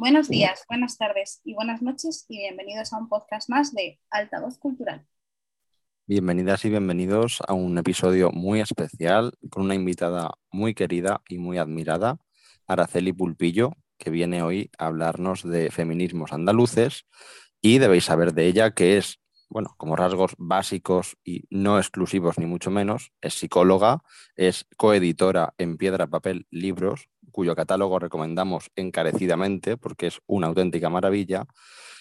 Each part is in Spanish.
Buenos días, buenas tardes y buenas noches y bienvenidos a un podcast más de Altavoz Cultural. Bienvenidas y bienvenidos a un episodio muy especial con una invitada muy querida y muy admirada, Araceli Pulpillo, que viene hoy a hablarnos de feminismos andaluces y debéis saber de ella que es, bueno, como rasgos básicos y no exclusivos ni mucho menos, es psicóloga, es coeditora en Piedra, Papel, Libros, cuyo catálogo recomendamos encarecidamente porque es una auténtica maravilla.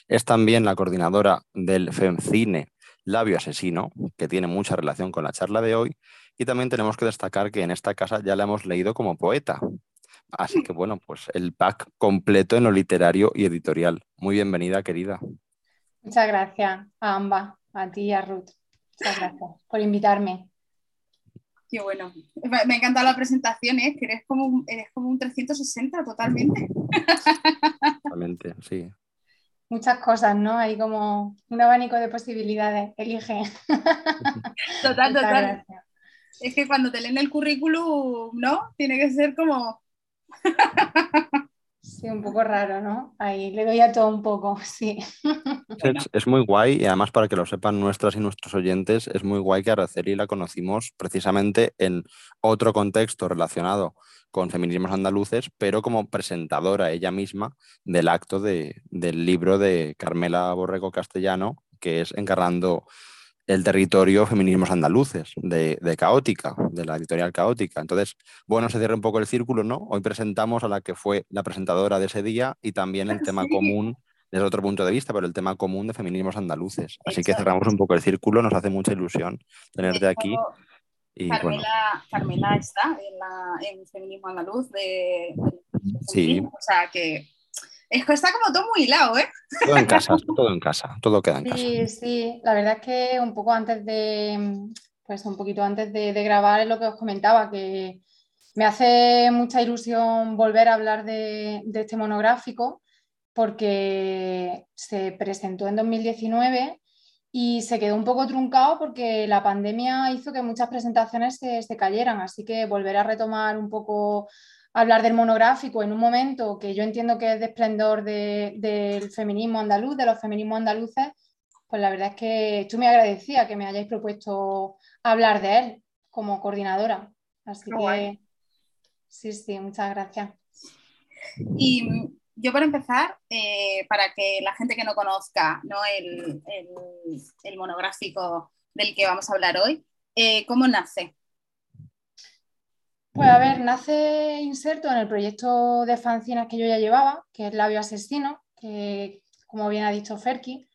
Es también la coordinadora del FEMCINE Labio Asesino, que tiene mucha relación con la charla de hoy. Y también tenemos que destacar que en esta casa ya la hemos leído como poeta. Así que bueno, pues el pack completo en lo literario y editorial. Muy bienvenida, querida. Muchas gracias a ambas, a ti y a Ruth. Muchas gracias por invitarme. Qué bueno. Me encanta la presentación, ¿eh? que eres como, un, eres como un 360 totalmente. Totalmente, sí. Muchas cosas, ¿no? Hay como un abanico de posibilidades. Elige. Total, total. Es que cuando te leen el currículum, ¿no? Tiene que ser como... Sí, un poco raro, ¿no? Ahí le doy a todo un poco, sí. Es, muy guay y además para que lo sepan nuestras y nuestros oyentes, es muy guay que Araceli la conocimos precisamente en otro contexto relacionado con feminismos andaluces, pero como presentadora ella misma del acto de, del libro de Carmela Borrego Castellano, que es Encarnando el territorio feminismos andaluces de, Caótica, de la editorial Caótica. Entonces, bueno, se cierra un poco el círculo, ¿no? Hoy presentamos a la que fue la presentadora de ese día y también el tema común desde otro punto de vista, pero el tema común de feminismos andaluces. Así que cerramos un poco el círculo, nos hace mucha ilusión tenerte aquí. Y, Carmela, Carmela, está en, la, en Feminismo Andaluz de, sí. o sea que es que está como todo muy hilado, ¿eh? Todo en casa, todo en casa, todo queda en casa. Sí, sí, la verdad es que un poco antes de, pues un poquito antes de, grabar es lo que os comentaba, que me hace mucha ilusión volver a hablar de, este monográfico porque se presentó en 2019 y se quedó un poco truncado porque la pandemia hizo que muchas presentaciones se, se cayeran, así que volver a retomar un poco hablar del monográfico en un momento que yo entiendo que es de esplendor del feminismo andaluz, de los feminismos andaluces, pues la verdad es que estoy muy agradecida que me hayáis propuesto hablar de él como coordinadora. Así que sí, sí, muchas gracias. Y yo para empezar, eh, para que la gente que no conozca ¿no? El, monográfico del que vamos a hablar hoy, eh, ¿cómo nace? Pues a ver, nace inserto en el proyecto de fanzinas que yo ya llevaba, que es Labio Asesino, que como bien ha dicho Ferki.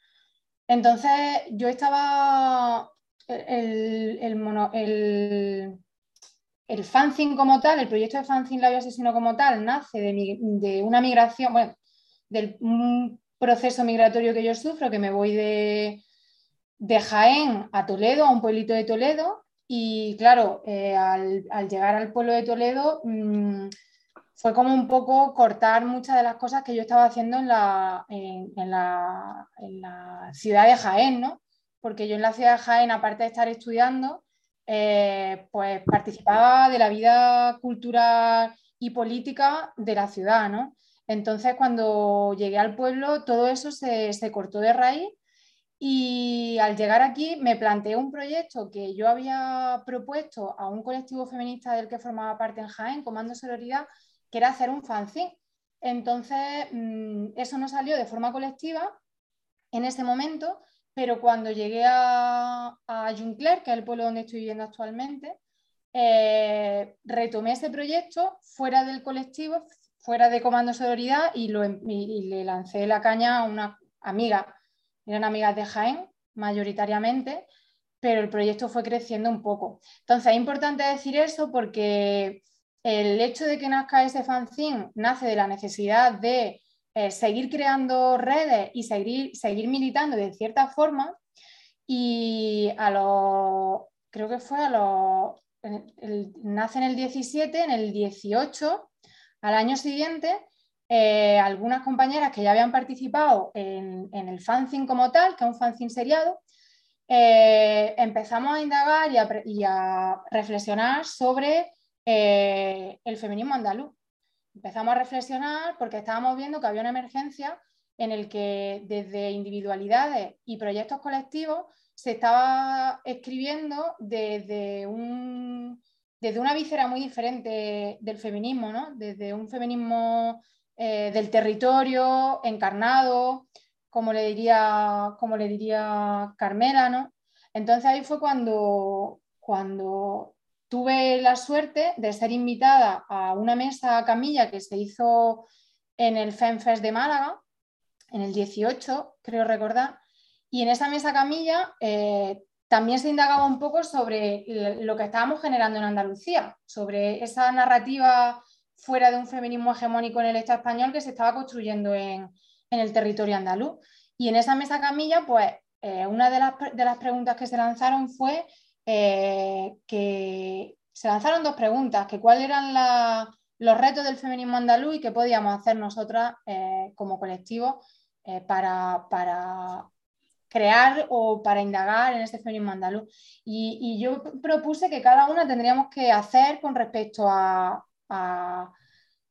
Entonces yo estaba, el, el, el, fanzine como tal, el proyecto de fanzine Labio Asesino como tal, nace de, una migración, bueno, del un proceso migratorio que yo sufro, que me voy de, de Jaén a Toledo, a un pueblito de Toledo, y claro, eh, al, llegar al pueblo de Toledo mm, fue como un poco cortar muchas de las cosas que yo estaba haciendo en la, en, la, ciudad de Jaén, ¿no? Porque yo en la ciudad de Jaén, aparte de estar estudiando, eh, pues participaba de la vida cultural y política de la ciudad, ¿no? Entonces, cuando llegué al pueblo, todo eso se, se cortó de raíz y al llegar aquí me planteé un proyecto que yo había propuesto a un colectivo feminista del que formaba parte en Jaén, Comando Sororidad, que era hacer un fanzine. Entonces, mm, eso no salió de forma colectiva en ese momento, pero cuando llegué a, Juncler, que es el pueblo donde estoy viviendo actualmente, eh, retomé ese proyecto fuera del colectivo, fuera de Comando Sororidad y, em, y le lancé la caña a una amiga eran amigas de Jaén mayoritariamente, pero el proyecto fue creciendo un poco. Entonces es importante decir eso porque el hecho de que nazca ese fanzine nace de la necesidad de eh, seguir creando redes y seguir, seguir militando de cierta forma y a los, creo que fue a los, nace en el 17, en el 18, al año siguiente, eh, algunas compañeras que ya habían participado en, el fanzine como tal, que es un fanzine seriado, eh, empezamos a indagar y a, reflexionar sobre eh, el feminismo andaluz. empezamos a reflexionar porque estábamos viendo que había una emergencia en el que desde individualidades y proyectos colectivos se estaba escribiendo desde, un, desde una víscera muy diferente del feminismo, ¿no? desde un feminismo eh, del territorio encarnado, como le diría, como le diría Carmela. ¿no? Entonces ahí fue cuando, cuando tuve la suerte de ser invitada a una mesa camilla que se hizo en el FEMFES de Málaga, en el 18, creo recordar, y en esa mesa camilla eh, también se indagaba un poco sobre lo que estábamos generando en Andalucía, sobre esa narrativa fuera de un feminismo hegemónico en el Estado español que se estaba construyendo en, el territorio andaluz. Y en esa mesa camilla, pues eh, una de las, preguntas que se lanzaron fue eh, que se lanzaron dos preguntas, que cuáles eran los retos del feminismo andaluz y qué podíamos hacer nosotras como colectivo para, para, crear o para indagar en este feminismo andaluz. Y, yo propuse que cada una tendríamos que hacer con respecto a,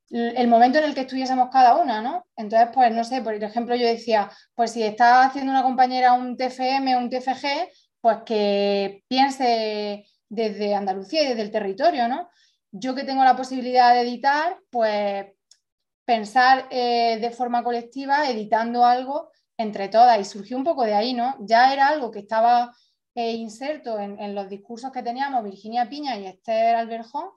el momento en el que estuviésemos cada una, ¿no? Entonces, pues no sé, por ejemplo, yo decía, pues si está haciendo una compañera un TFM un TFG, pues que piense desde Andalucía y desde el territorio, ¿no? Yo que tengo la posibilidad de editar, pues pensar eh, de forma colectiva, editando algo entre todas y surgió un poco de ahí, ¿no? Ya era algo que estaba eh, inserto en, los discursos que teníamos Virginia Piña y Esther Alberjón,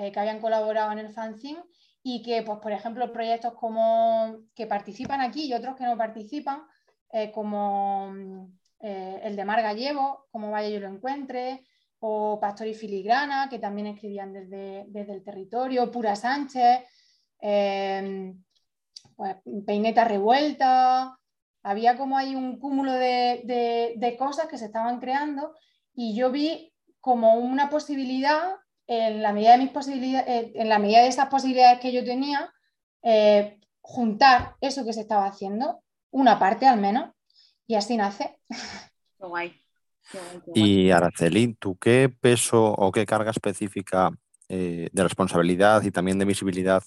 eh, que habían colaborado en el fanzine y que, pues, por ejemplo, proyectos como que participan aquí y otros que no participan, eh, como el de Mar Gallego, como Vaya yo lo encuentre, o Pastor y Filigrana, que también escribían desde, desde el territorio, Pura Sánchez, pues, Peineta Revuelta, había como ahí un cúmulo de, cosas que se estaban creando y yo vi como una posibilidad, en la medida de, mis posibilidades, eh, en la medida de esas posibilidades que yo tenía, eh, juntar eso que se estaba haciendo, una parte al menos, y así nace. Qué guay. Y Araceli, ¿tú qué peso o qué carga específica eh, de responsabilidad y también de visibilidad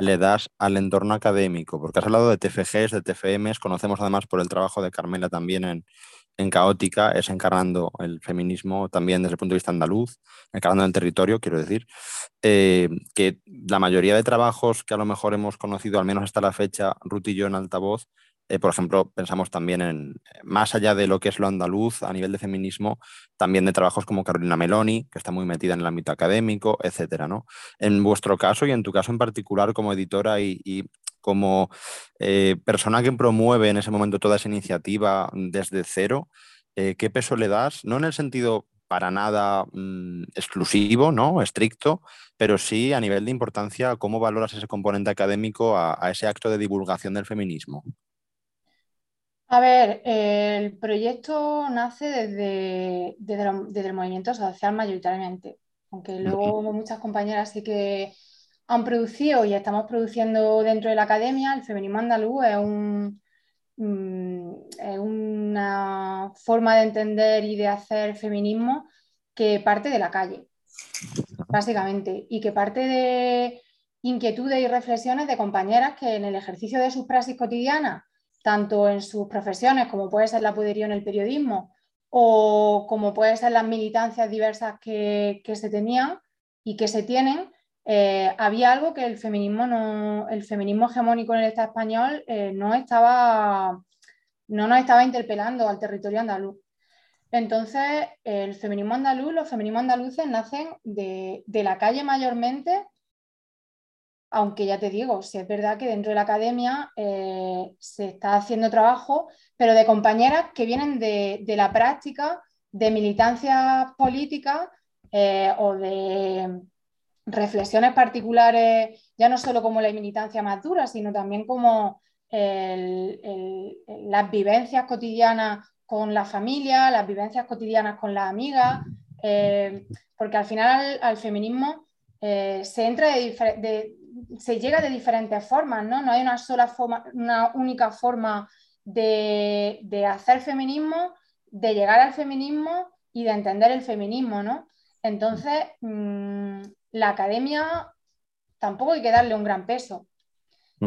le das al entorno académico? Porque has hablado de TFGs, de TFMs, conocemos además por el trabajo de Carmela también en, en Caótica, es encarnando el feminismo también desde el punto de vista andaluz, encarnando el territorio, quiero decir, eh, que la mayoría de trabajos que a lo mejor hemos conocido, al menos hasta la fecha, Ruth y yo en altavoz, eh, por ejemplo, pensamos también en, más allá de lo que es lo andaluz a nivel de feminismo, también de trabajos como Carolina Meloni, que está muy metida en el ámbito académico, etcétera, ¿no? En vuestro caso y en tu caso en particular como editora y, como eh, persona que promueve en ese momento toda esa iniciativa desde cero, eh, ¿qué peso le das? No en el sentido para nada mm, exclusivo, ¿no? Estricto, pero sí a nivel de importancia, ¿cómo valoras ese componente académico a ese acto de divulgación del feminismo? A ver, el proyecto nace desde, desde, el movimiento social mayoritariamente, aunque luego muchas compañeras sí que han producido y estamos produciendo dentro de la academia, el feminismo andaluz mm, es una forma de entender y de hacer feminismo que parte de la calle, básicamente, y que parte de inquietudes y reflexiones de compañeras que en el ejercicio de sus praxis cotidianas tanto en sus profesiones como puede ser la podería en el periodismo o como puede ser las militancias diversas que, se tenían y que se tienen, eh, había algo que el feminismo, no, el feminismo hegemónico en el Estado español eh, no, estaba, no nos estaba interpelando al territorio andaluz. Entonces, el feminismo andaluz, los feminismos andaluces nacen de, de la calle mayormente aunque ya te digo, si es verdad que dentro de la academia eh, se está haciendo trabajo, pero de compañeras que vienen de, la práctica, de militancia política eh, o de reflexiones particulares, ya no solo como la militancia más dura, sino también como las vivencias cotidianas con la familia, las vivencias cotidianas con las amigas, eh, porque al final al, feminismo se entra de, se llega de diferentes formas, ¿no? No hay una sola forma, una única forma de, hacer feminismo, de llegar al feminismo y de entender el feminismo, ¿no? Entonces, mm, la academia tampoco hay que darle un gran peso.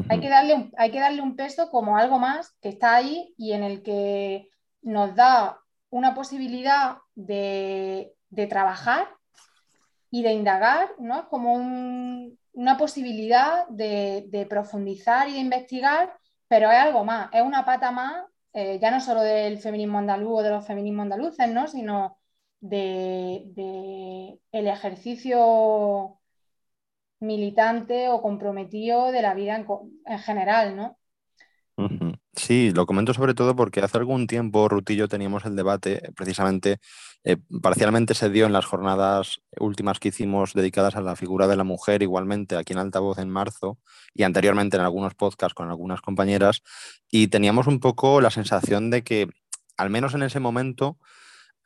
hay, que darle un, hay que darle un peso como algo más que está ahí y en el que nos da una posibilidad de, trabajar y de indagar, ¿no? Como una posibilidad de, profundizar y de investigar, pero es algo más, es una pata más, eh, ya no solo del feminismo andaluz o de los feminismos andaluces, ¿no? Sino de, el ejercicio militante o comprometido de la vida en, en general, ¿no? Sí, lo comento sobre todo porque hace algún tiempo Rutillo teníamos el debate, eh, precisamente, eh, parcialmente se dio en las jornadas últimas que hicimos dedicadas a la figura de la mujer, igualmente aquí en Altavoz en marzo y anteriormente en algunos podcasts con algunas compañeras, y teníamos un poco la sensación de que, al menos en ese momento,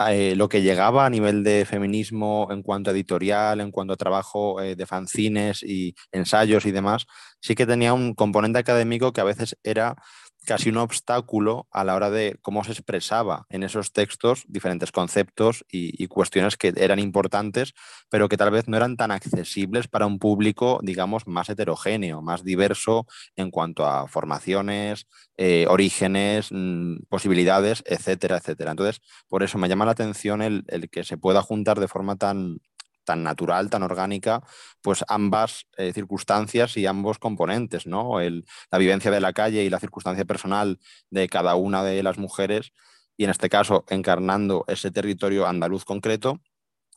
eh, lo que llegaba a nivel de feminismo en cuanto a editorial, en cuanto a trabajo de fanzines y ensayos y demás, sí que tenía un componente académico que a veces era casi un obstáculo a la hora de cómo se expresaba en esos textos diferentes conceptos y, cuestiones que eran importantes, pero que tal vez no eran tan accesibles para un público, digamos, más heterogéneo, más diverso en cuanto a formaciones, eh, orígenes, mm, posibilidades, etcétera, etcétera. Entonces, por eso me llama la atención el que se pueda juntar de forma tan, tan natural, tan orgánica, pues ambas eh, circunstancias y ambos componentes, ¿no? la vivencia de la calle y la circunstancia personal de cada una de las mujeres, y en este caso encarnando ese territorio andaluz concreto,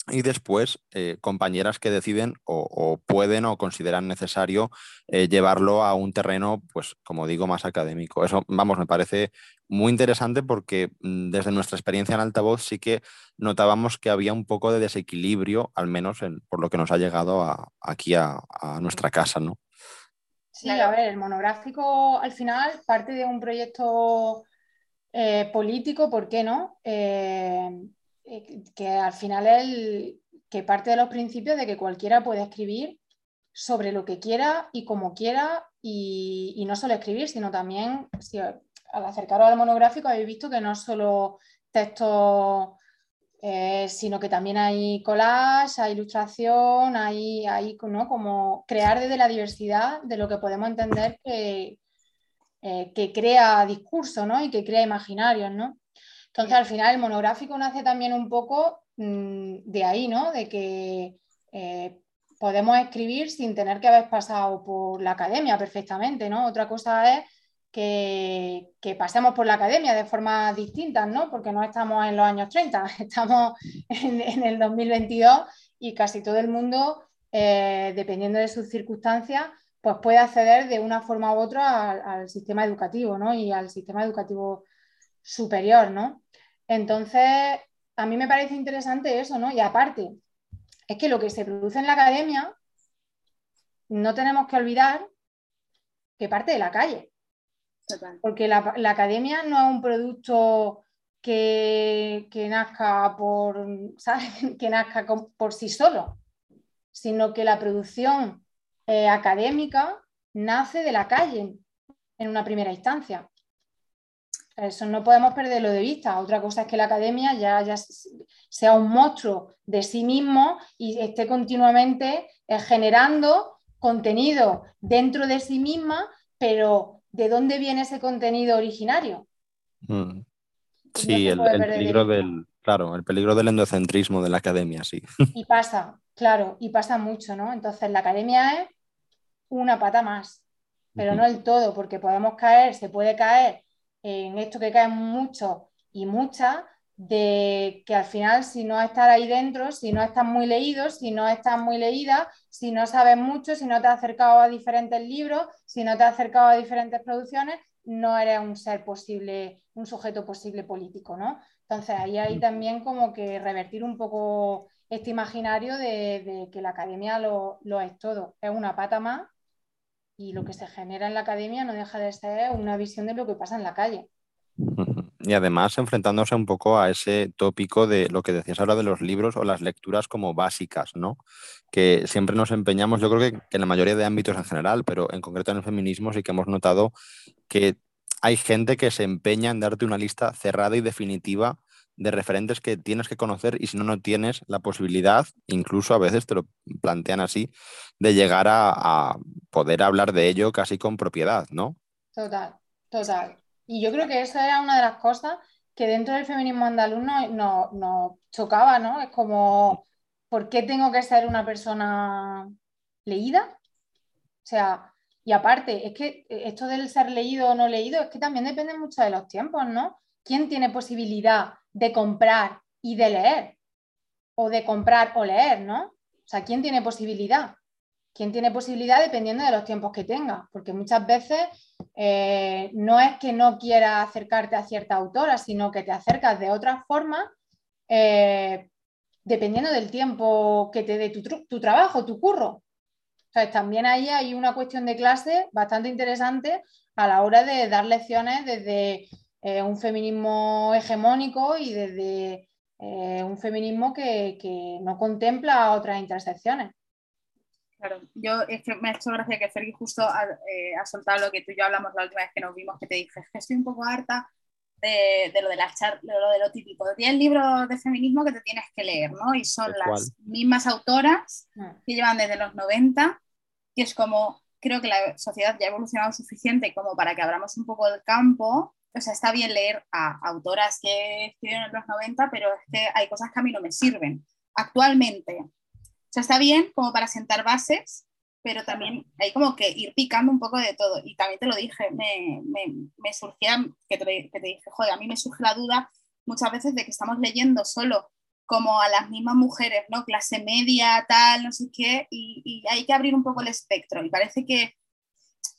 y después eh, compañeras que deciden o, pueden o consideran necesario eh, llevarlo a un terreno, pues como digo, más académico. Eso, vamos, me parece muy interesante porque mm, desde nuestra experiencia en altavoz sí que notábamos que había un poco de desequilibrio, al menos por lo que nos ha llegado aquí a, nuestra casa, ¿no? Sí, a ver, el monográfico al final parte de un proyecto eh, político, ¿por qué no? Que al final es que parte de los principios de que cualquiera puede escribir sobre lo que quiera y como quiera y, no solo escribir, sino también, al acercaros al monográfico habéis visto que no solo textos, eh, sino que también hay collage, hay ilustración, hay, hay ¿no? como crear desde la diversidad de lo que podemos entender que, eh, que crea discurso ¿no? y que crea imaginarios. ¿no? Entonces, al final, el monográfico nace también un poco mm, de ahí, ¿no? De que eh, podemos escribir sin tener que haber pasado por la academia perfectamente, ¿no? Otra cosa es que, pasemos por la academia de forma distinta, ¿no? Porque no estamos en los años 30, estamos en, el 2022 y casi todo el mundo, eh, dependiendo de sus circunstancias, pues puede acceder de una forma u otra al, al sistema educativo, ¿no? Y al sistema educativo superior, ¿no? Entonces, a mí me parece interesante eso, ¿no? Y aparte, es que lo que se produce en la academia, no tenemos que olvidar que parte de la calle. Porque la, academia no es un producto que, nazca por, que nazca por sí solo, sino que la producción eh, académica nace de la calle en una primera instancia. Eso no podemos perderlo de vista. Otra cosa es que la academia ya, ya sea un monstruo de sí mismo y esté continuamente eh, generando contenido dentro de sí misma, pero ¿de dónde viene ese contenido originario? Mm. Sí, el, peligro del, claro, el peligro del endocentrismo de la academia, sí. Y pasa, claro, y pasa mucho, ¿no? Entonces la academia es una pata más, pero no el todo, porque podemos caer, se puede caer en esto que caen muchos y muchas, de que al final si no estás ahí dentro, si no estás muy leído, si no estás muy leída, si no sabes mucho, si no te has acercado a diferentes libros, si no te has acercado a diferentes producciones, no eres un ser posible, un sujeto posible político, ¿no? Entonces ahí hay también como que revertir un poco este imaginario de, que la academia lo, lo, es todo, es una pata más y lo que se genera en la academia no deja de ser una visión de lo que pasa en la calle. Y además enfrentándose un poco a ese tópico de lo que decías ahora de los libros o las lecturas como básicas, ¿no? Que siempre nos empeñamos, yo creo que, en la mayoría de ámbitos en general, pero en concreto en el feminismo sí que hemos notado que hay gente que se empeña en darte una lista cerrada y definitiva de referentes que tienes que conocer y si no, no tienes la posibilidad, incluso a veces te lo plantean así, de llegar a, poder hablar de ello casi con propiedad, ¿no? Total, total. Y yo creo que esa era una de las cosas que dentro del feminismo andaluz nos no, chocaba, ¿no? Es como, ¿por qué tengo que ser una persona leída? O sea, y aparte, es que esto del ser leído o no leído es que también depende mucho de los tiempos, ¿no? ¿Quién tiene posibilidad de comprar y de leer? O de comprar o leer, ¿no? O sea, ¿quién tiene posibilidad? ¿Quién tiene posibilidad dependiendo de los tiempos que tenga? Porque muchas veces eh, no es que no quieras acercarte a cierta autora, sino que te acercas de otra forma eh, dependiendo del tiempo que te dé tu, tu trabajo, tu curro. Entonces, también ahí hay una cuestión de clase bastante interesante a la hora de dar lecciones desde eh, un feminismo hegemónico y desde eh, un feminismo que, no contempla otras intersecciones. Claro, yo es que me ha hecho gracia que Fergie justo eh, ha, soltado lo que tú y yo hablamos la última vez que nos vimos, que te dije, que estoy un poco harta de, lo de la lo de lo típico. el libro de feminismo que te tienes que leer, ¿no? Y son las mismas autoras ah. que llevan desde los 90, y es como, creo que la sociedad ya ha evolucionado suficiente como para que abramos un poco el campo o sea, está bien leer a autoras que escribieron en los 90, pero es que hay cosas que a mí no me sirven actualmente. O sea, está bien como para sentar bases, pero también hay como que ir picando un poco de todo. Y también te lo dije, me, me, me surgía, que te, que te dije, joder, a mí me surge la duda muchas veces de que estamos leyendo solo como a las mismas mujeres, ¿no? Clase media, tal, no sé qué, y, y hay que abrir un poco el espectro. Y parece que,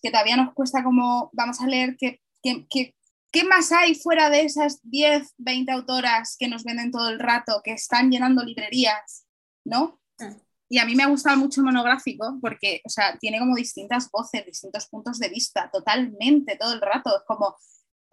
que todavía nos cuesta como, vamos a leer que, que, ¿Qué más hay fuera de esas 10, 20 autoras que nos venden todo el rato, que están llenando librerías, ¿no? Mm. Y a mí me ha gustado mucho el monográfico porque, o sea, tiene como distintas voces, distintos puntos de vista, totalmente, todo el rato. Es como,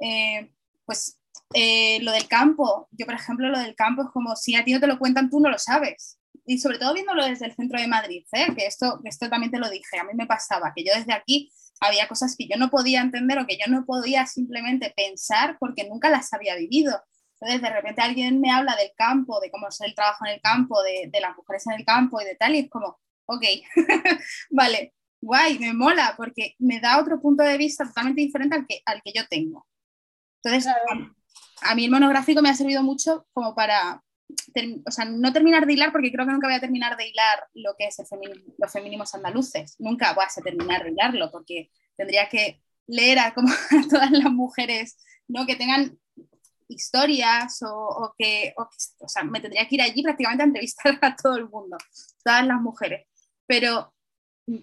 eh, pues, eh, lo del campo. Yo, por ejemplo, lo del campo es como, si a ti no te lo cuentan, tú no lo sabes. Y sobre todo viéndolo desde el centro de Madrid, ¿eh? que esto, esto también te lo dije, a mí me pasaba, que yo desde aquí había cosas que yo no podía entender o que yo no podía simplemente pensar porque nunca las había vivido. Entonces, de repente alguien me habla del campo, de cómo es el trabajo en el campo, de, de las mujeres en el campo y de tal, y es como, ok, vale, guay, me mola, porque me da otro punto de vista totalmente diferente al que, al que yo tengo. Entonces, a, a mí el monográfico me ha servido mucho como para, o sea, no terminar de hilar, porque creo que nunca voy a terminar de hilar lo que es el los feminismos andaluces. Nunca voy a terminar de hilarlo, porque tendría que leer a, como a todas las mujeres ¿no? que tengan historias o, que, o, sea, me tendría que ir allí prácticamente a entrevistar a todo el mundo, todas las mujeres. Pero,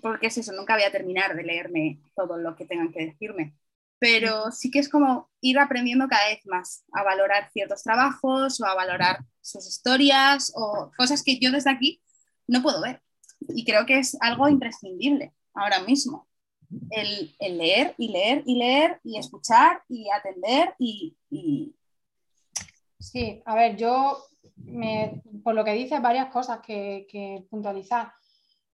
porque es eso, nunca voy a terminar de leerme todo lo que tengan que decirme pero sí que es como ir aprendiendo cada vez más a valorar ciertos trabajos o a valorar sus historias o cosas que yo desde aquí no puedo ver. Y creo que es algo imprescindible ahora mismo. El, leer y leer y leer y escuchar y atender y... Sí, a ver, yo, por lo que dices, varias cosas que, que puntualizar.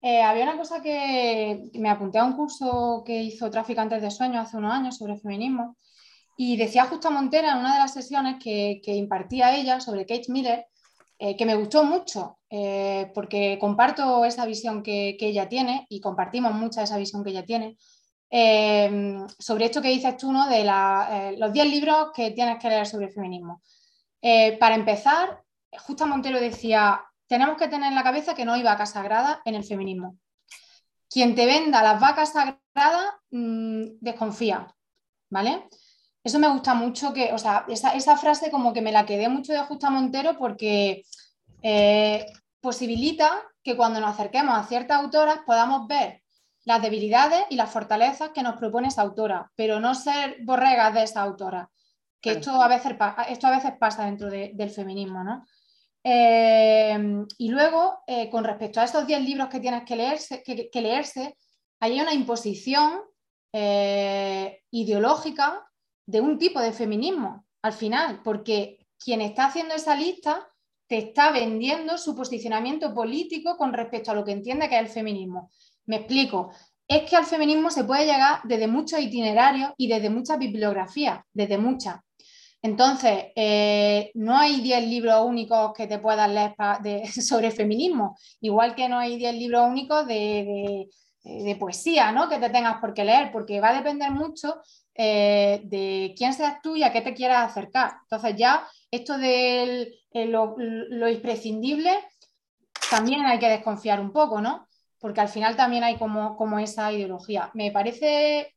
Eh, había una cosa que me apunté a un curso que hizo Traficantes de Sueños hace unos años sobre feminismo y decía Justa Montera en una de las sesiones que, impartía ella sobre Kate Miller, eh, que me gustó mucho eh, porque comparto esa visión que, ella tiene y compartimos mucha esa visión que ella tiene. sobre esto que dices tú, ¿no? de los 10 libros que tienes que leer sobre feminismo. para empezar, Justa Montero decía, tenemos que tener en la cabeza que no hay vaca sagrada en el feminismo. Quien te venda las vacas sagradas mm, desconfía, ¿vale? Eso me gusta mucho, que, o sea, esa, frase como que me la quedé mucho de Justa Montero porque eh, posibilita que cuando nos acerquemos a ciertas autoras podamos ver las debilidades y las fortalezas que nos propone esa autora, pero no ser borregas de esa autora, que esto, a veces, esto a veces pasa dentro del feminismo, ¿no? Eh, y luego, eh, con respecto a esos 10 libros que tienes que leerse, que, leerse hay una imposición eh, ideológica de un tipo de feminismo al final, porque quien está haciendo esa lista te está vendiendo su posicionamiento político con respecto a lo que entiende que es el feminismo. Me explico. Es que al feminismo se puede llegar desde muchos itinerarios y desde muchas bibliografías, desde muchas. Entonces, eh, no hay 10 libros únicos que te puedas leer sobre feminismo, igual que no hay 10 libros únicos de, poesía, ¿no? Que te tengas por qué leer, porque va a depender mucho eh, de quién seas tú y a qué te quieras acercar. Entonces, ya esto de lo, imprescindible también hay que desconfiar un poco, ¿no? Porque al final también hay como, como esa ideología. Me parece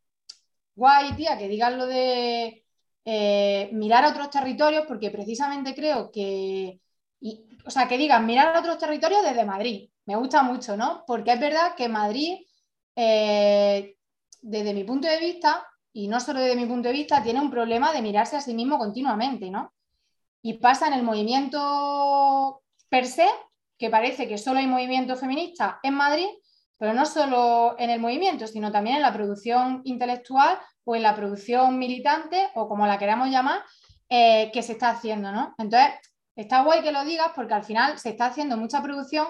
guay, tía, que digas lo de eh, mirar a otros territorios, porque precisamente creo que, o sea, que digan mirar a otros territorios desde Madrid. Me gusta mucho, ¿no? Porque es verdad que Madrid, eh, desde mi punto de vista, y no solo desde mi punto de vista, tiene un problema de mirarse a sí mismo continuamente, ¿no? Y pasa en el movimiento per se, que parece que solo hay movimiento feminista en Madrid, pero no solo en el movimiento, sino también en la producción intelectual o en la producción militante o como la queramos llamar, eh, que se está haciendo, ¿no? Entonces, está guay que lo digas porque al final se está haciendo mucha producción,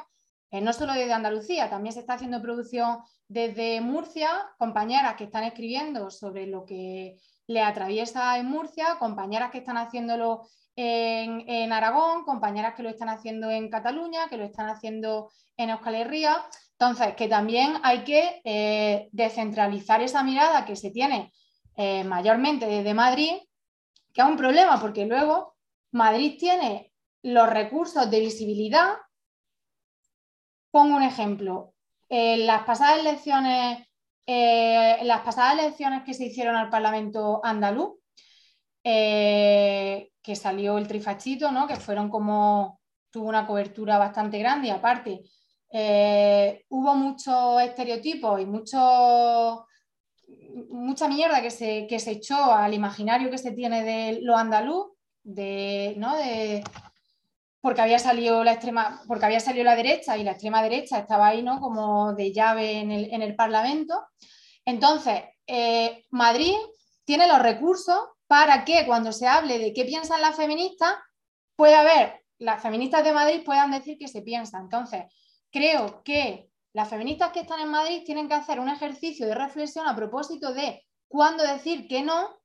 eh, no solo desde Andalucía, también se está haciendo producción desde Murcia, compañeras que están escribiendo sobre lo que le atraviesa en Murcia, compañeras que están haciéndolo en, en, Aragón, compañeras que lo están haciendo en Cataluña, que lo están haciendo en Euskal Herria. Entonces, que también hay que eh, descentralizar esa mirada que se tiene eh, mayormente desde Madrid, que es un problema porque luego Madrid tiene los recursos de visibilidad. Pongo un ejemplo. En las pasadas elecciones, eh, las pasadas elecciones que se hicieron al Parlamento andaluz, eh, que salió el trifachito, ¿no? que fueron como, tuvo una cobertura bastante grande y aparte hubo muchos estereotipos y muchos mucha mierda que se, que se echó al imaginario que se tiene de lo andaluz, de, ¿no? de, porque había salido la extrema, porque había salido la derecha y la extrema derecha estaba ahí ¿no? como de llave en el, en el Parlamento. Entonces, eh, Madrid tiene los recursos para que cuando se hable de qué piensan las feministas, pueda haber, las feministas de Madrid puedan decir qué se piensa. Entonces, creo que las feministas que están en Madrid tienen que hacer un ejercicio de reflexión a propósito de cuándo decir que no,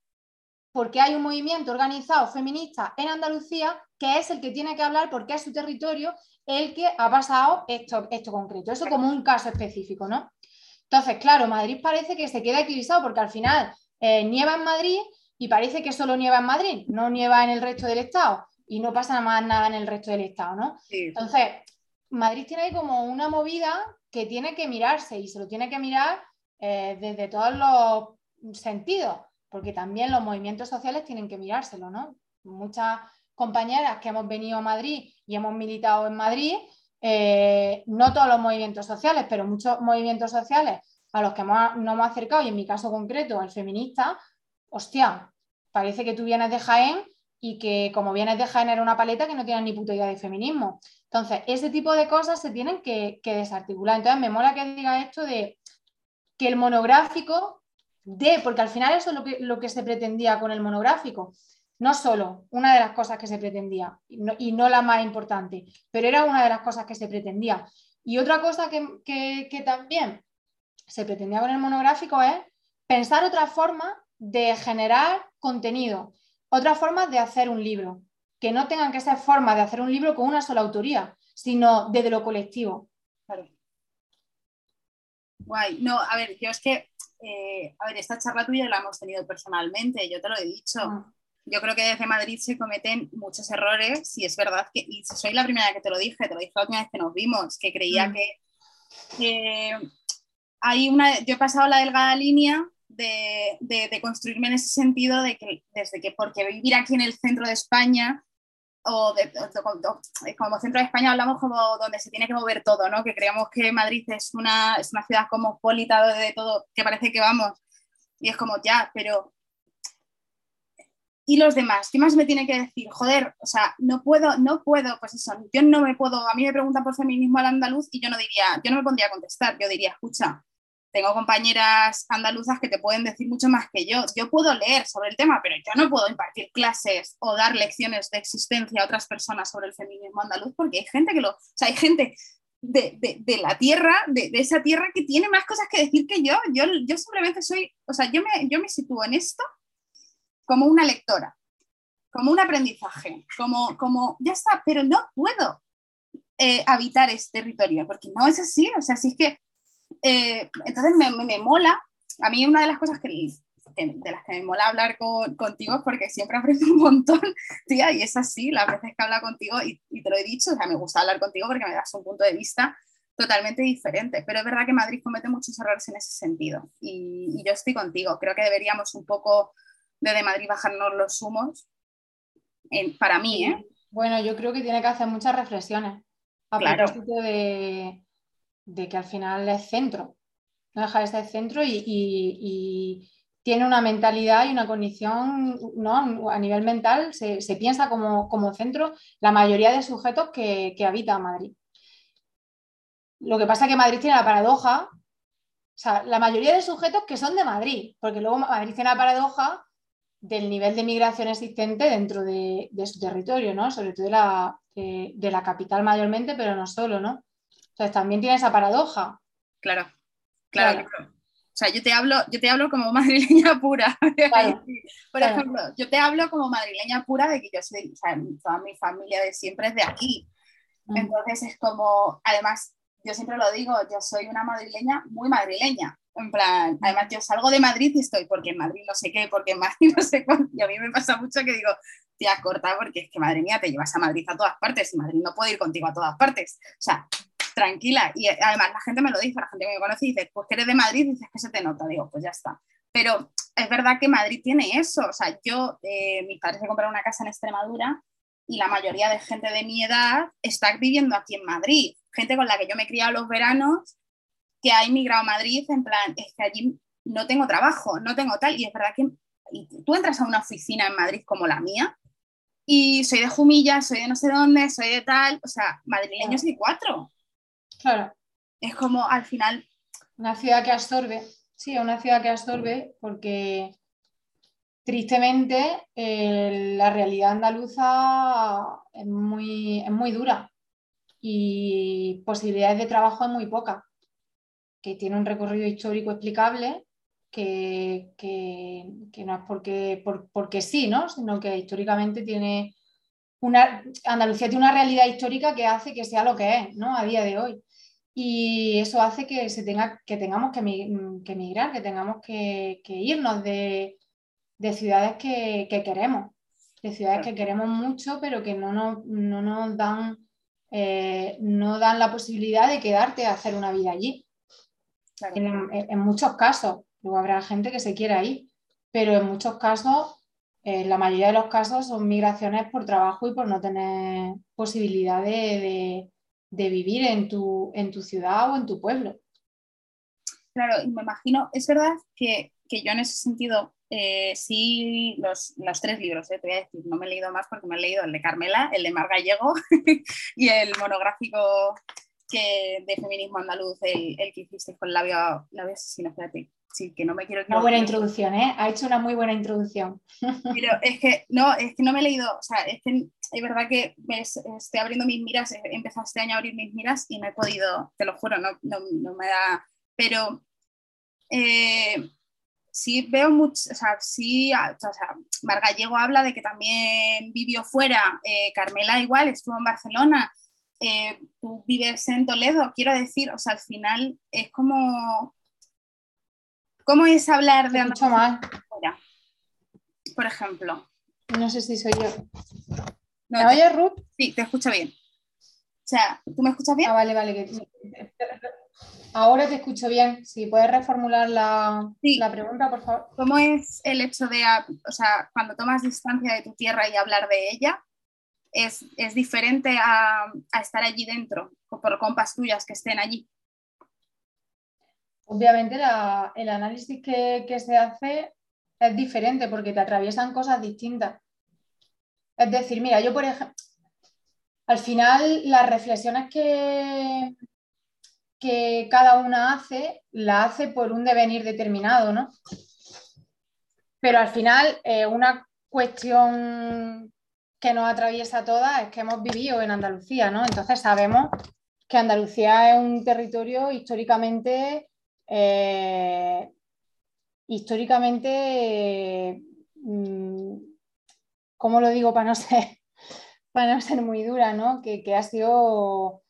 porque hay un movimiento organizado feminista en Andalucía que es el que tiene que hablar porque es su territorio el que ha pasado esto, esto concreto. Eso como un caso específico, ¿no? Entonces, claro, Madrid parece que se queda equilibrado porque al final eh, nieva en Madrid y parece que solo nieva en Madrid, no nieva en el resto del Estado y no pasa más nada en el resto del Estado, ¿no? Entonces, Madrid tiene ahí como una movida que tiene que mirarse y se lo tiene que mirar eh, desde todos los sentidos, porque también los movimientos sociales tienen que mirárselo, ¿no? Muchas compañeras que hemos venido a Madrid y hemos militado en Madrid, eh, no todos los movimientos sociales, pero muchos movimientos sociales a los que nos hemos acercado, y en mi caso concreto, el feminista, hostia, parece que tú vienes de Jaén y que como vienes de Jaén era una paleta que no tienes ni puta idea de feminismo. Entonces, ese tipo de cosas se tienen que, desarticular. Entonces, me mola que diga esto de que el monográfico de, porque al final eso es lo que, lo que se pretendía con el monográfico. No solo una de las cosas que se pretendía, y no, la más importante, pero era una de las cosas que se pretendía. Y otra cosa que, que también se pretendía con el monográfico es pensar otra forma de generar contenido otras formas de hacer un libro, que no tengan que ser formas de hacer un libro con una sola autoría, sino desde lo colectivo. Claro. Guay. No, a ver, yo es que, eh, a ver, esta charla tuya la hemos tenido personalmente, yo te lo he dicho. Ah. Yo creo que desde Madrid se cometen muchos errores, y es verdad que, y soy la primera que te lo dije, te lo dije la última vez que nos vimos, que creía mm. que, hay una, yo he pasado la delgada línea de, construirme en ese sentido de que desde que porque vivir aquí en el centro de España como centro de España hablamos como donde se tiene que mover todo, ¿no? Que creemos que Madrid es una, es una ciudad cosmopolita de todo, que parece que vamos y es como ya, pero y los demás, ¿qué más me tiene que decir? Joder, o sea, no puedo, no puedo, pues eso, yo no me puedo, a mí me preguntan por feminismo al andaluz y yo no diría, yo no me pondría a contestar, yo diría, escucha, tengo compañeras andaluzas que te pueden decir mucho más que yo. Yo puedo leer sobre el tema, pero yo no puedo impartir clases o dar lecciones de existencia a otras personas sobre el feminismo andaluz porque hay gente que lo, o sea, hay gente de, la tierra, de, esa tierra que tiene más cosas que decir que yo. Yo, yo simplemente soy, o sea, yo me, yo me sitúo en esto como una lectora. como un aprendizaje, como, como ya está, pero no puedo eh, habitar este territorio, porque no es así, o sea, si es que, eh, entonces me, me, mola, a mí una de las cosas que, de las que me mola hablar con, contigo es porque siempre aprendo un montón, tía, y es así, las veces que hablo contigo, y, y, te lo he dicho, o sea, me gusta hablar contigo porque me das un punto de vista totalmente diferente, pero es verdad que Madrid comete muchos errores en ese sentido, y, y yo estoy contigo, creo que deberíamos un poco de, de Madrid bajarnos los humos, en, para mí, ¿eh? Bueno, yo creo que tiene que hacer muchas reflexiones a claro. propósito de, de, que al final es centro, no deja de ser centro y, tiene una mentalidad y una condición, ¿no? a nivel mental, se, se piensa como, como, centro la mayoría de sujetos que, que habitan Madrid. Lo que pasa es que Madrid tiene la paradoja, o sea, la mayoría de sujetos que son de Madrid, porque luego Madrid tiene la paradoja del nivel de migración existente dentro de, de su territorio, ¿no? Sobre todo de la, de, la capital mayormente, pero no solo, ¿no? Entonces también tiene esa paradoja. Claro, claro, claro. O sea, yo te hablo, yo te hablo como madrileña pura. Claro, Por claro. ejemplo, yo te hablo como madrileña pura de que yo soy, o sea, toda mi familia de siempre es de aquí. Mm. Entonces es como, además, yo siempre lo digo, yo soy una madrileña muy madrileña. En plan, además yo salgo de Madrid y estoy porque en Madrid no sé qué, porque en Madrid no sé cuánto. Y a mí me pasa mucho que digo, tía, corta, porque es que madre mía, te llevas a Madrid a todas partes y Madrid no puede ir contigo a todas partes. O sea, tranquila. Y además la gente me lo dice, la gente que me conoce dice, pues que eres de Madrid, dices que se te nota. Digo, pues ya está. Pero es verdad que Madrid tiene eso. O sea, yo, eh, mis padres se compraron una casa en Extremadura y la mayoría de gente de mi edad está viviendo aquí en Madrid. Gente con la que yo me he criado los veranos que ha emigrado a Madrid en plan, es que allí no tengo trabajo, no tengo tal. Y es verdad que tú entras a una oficina en Madrid como la mía y soy de Jumilla, soy de no sé dónde, soy de tal, o sea, madrileños y cuatro. Claro. Es como al final... Una ciudad que absorbe, sí, una ciudad que absorbe porque tristemente eh, la realidad andaluza es muy, es muy dura y posibilidades de trabajo es muy poca, que tiene un recorrido histórico explicable que, que, que, no es porque, por, porque sí, ¿no? sino que históricamente tiene una, Andalucía tiene una realidad histórica que hace que sea lo que es ¿no? a día de hoy. Y eso hace que, se tenga, que tengamos que, que migrar, que tengamos que, que irnos de, de ciudades que, que, queremos, de ciudades que queremos mucho, pero que no nos, no nos dan, eh, no dan la posibilidad de quedarte a hacer una vida allí. En, en, muchos casos, luego habrá gente que se quiera ir, pero en muchos casos, eh, la mayoría de los casos son migraciones por trabajo y por no tener posibilidad de, de, de vivir en tu, en tu ciudad o en tu pueblo. Claro, y me imagino, es verdad que, que yo en ese sentido eh, sí, los, los, tres libros, eh, te voy a decir, no me he leído más porque me he leído el de Carmela, el de Mar Gallego y el monográfico que, de feminismo andaluz, el, el que hiciste con labio, labio asesino, espérate. Sí, que no me quiero Una buena introducción, ¿eh? Ha hecho una muy buena introducción. Pero es que no, es que no me he leído, o sea, es que es verdad que me estoy abriendo mis miras, he empezado este año a abrir mis miras y no he podido, te lo juro, no, no, no me da, pero eh, sí veo mucho, o sea, sí, o sea, Mar Gallego habla de que también vivió fuera, eh, Carmela igual, estuvo en Barcelona, eh, tú vives en Toledo, quiero decir, o sea, al final es como, ¿cómo es hablar de mucho más? Fuera? Por ejemplo. No sé si soy yo. No, ¿Me oyes, Ruth? Sí, te escucho bien. O sea, ¿tú me escuchas bien? Ah, vale, vale. Ahora te escucho bien. Si puedes reformular la, sí. la, pregunta, por favor. ¿Cómo es el hecho de, o sea, cuando tomas distancia de tu tierra y hablar de ella, es, es diferente a, a, estar allí dentro, por compas tuyas que estén allí? Obviamente la, el análisis que, que se hace es diferente porque te atraviesan cosas distintas. Es decir, mira, yo por ejemplo, al final las reflexiones que, cada una hace, la hace por un devenir determinado, ¿no? Pero al final, eh, una cuestión que nos atraviesa a todas es que hemos vivido en Andalucía, ¿no? Entonces sabemos que Andalucía es un territorio históricamente, eh, históricamente, eh, ¿cómo lo digo para no ser, para no ser muy dura, ¿no? Que, ha sido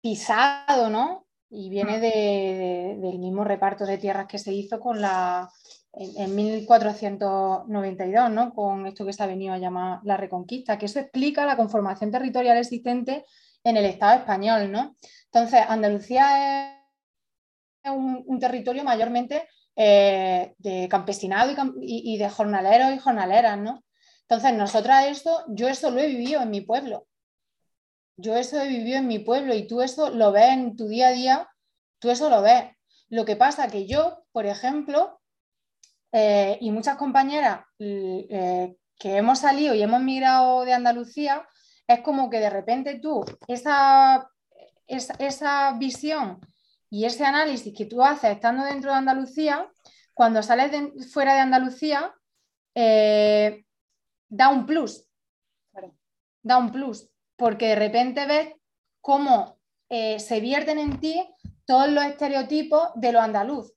pisado, ¿no? Y viene mm. del mismo reparto de tierras que se hizo con la, en, 1492, ¿no? Con esto que se ha venido a llamar la Reconquista, que eso explica la conformación territorial existente en el Estado español, ¿no? Entonces, Andalucía es un, territorio mayormente eh, de campesinado y, de jornaleros y jornaleras, ¿no? Entonces, nosotras eso, yo eso lo he vivido en mi pueblo. Yo eso he vivido en mi pueblo y tú eso lo ves en tu día a día, tú eso lo ves. Lo que pasa que yo, por ejemplo, eh, y muchas compañeras eh, que hemos salido y hemos migrado de Andalucía, es como que de repente tú, esa, esa, visión y ese análisis que tú haces estando dentro de Andalucía, cuando sales fuera de Andalucía, eh, da un plus. Da un plus, porque de repente ves cómo se vierten en ti todos los estereotipos de lo andaluz.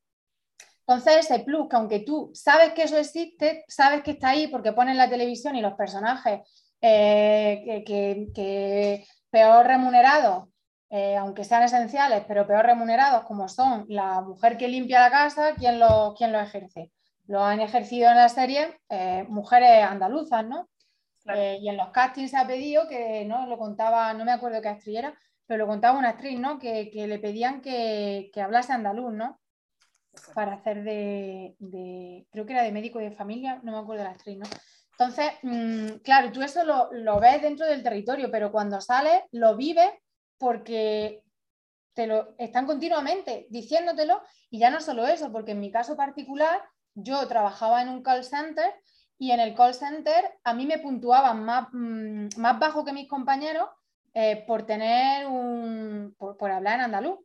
Entonces, ese plus, que aunque tú sabes que eso existe, sabes que está ahí porque ponen la televisión y los personajes eh, que, peor remunerados, eh, aunque sean esenciales, pero peor remunerados, como son la mujer que limpia la casa, ¿quién lo, quién lo ejerce? Lo han ejercido en la serie eh, mujeres andaluzas, ¿no? y en los castings se ha pedido que, ¿no? Lo contaba, no me acuerdo qué actriz era, pero lo contaba una actriz, ¿no? Que, le pedían que, que hablase andaluz, ¿no? para hacer de, creo que era de médico de familia, no me acuerdo de la actriz, ¿no? Entonces, mm, claro, tú eso lo, ves dentro del territorio, pero cuando sales lo vives porque te lo están continuamente diciéndotelo y ya no solo eso, porque en mi caso particular yo trabajaba en un call center y en el call center a mí me puntuaban más, mm, más bajo que mis compañeros eh, por tener un, por, por hablar en andaluz.